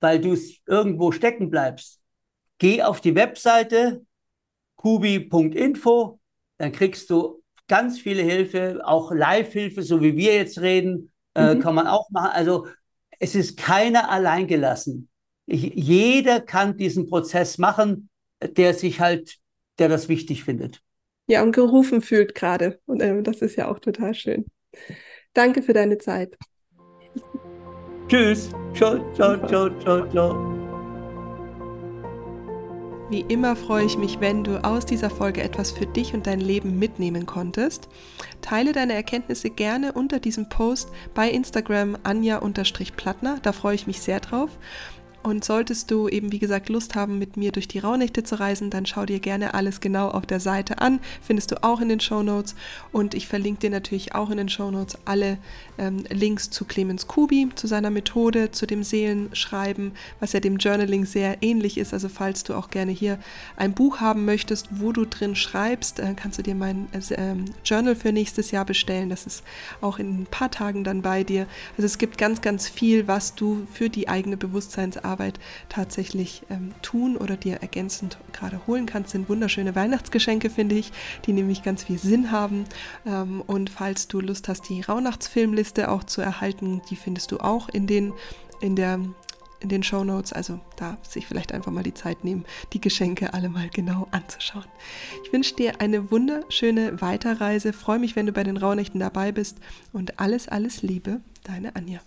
weil du irgendwo stecken bleibst, geh auf die Webseite kubi.info, dann kriegst du ganz viele Hilfe, auch Live-Hilfe, so wie wir jetzt reden, äh, mhm. kann man auch machen. Also es ist keiner alleingelassen. Jeder kann diesen Prozess machen, der sich halt, der das wichtig findet. Ja, und gerufen fühlt gerade. Und äh, das ist ja auch total schön. Danke für deine Zeit. [laughs] Tschüss. Ciao, ciao, ciao, ciao, ciao. Wie immer freue ich mich, wenn du aus dieser Folge etwas für dich und dein Leben mitnehmen konntest. Teile deine Erkenntnisse gerne unter diesem Post bei Instagram anja-plattner, da freue ich mich sehr drauf. Und solltest du eben, wie gesagt, Lust haben, mit mir durch die Rauhnächte zu reisen, dann schau dir gerne alles genau auf der Seite an. Findest du auch in den Show Notes. Und ich verlinke dir natürlich auch in den Show Notes alle ähm, Links zu Clemens Kubi, zu seiner Methode, zu dem Seelenschreiben, was ja dem Journaling sehr ähnlich ist. Also falls du auch gerne hier ein Buch haben möchtest, wo du drin schreibst, äh, kannst du dir mein äh, Journal für nächstes Jahr bestellen. Das ist auch in ein paar Tagen dann bei dir. Also es gibt ganz, ganz viel, was du für die eigene Bewusstseinsarbeit tatsächlich ähm, tun oder dir ergänzend gerade holen kannst. Sind wunderschöne Weihnachtsgeschenke, finde ich, die nämlich ganz viel Sinn haben. Ähm, und falls du Lust hast, die Rauhnachtsfilmliste Liste auch zu erhalten. Die findest du auch in den, in der, in den Show Notes. Also da sich vielleicht einfach mal die Zeit nehmen, die Geschenke alle mal genau anzuschauen. Ich wünsche dir eine wunderschöne Weiterreise. Freue mich, wenn du bei den Rauhnächten dabei bist und alles, alles Liebe, deine Anja.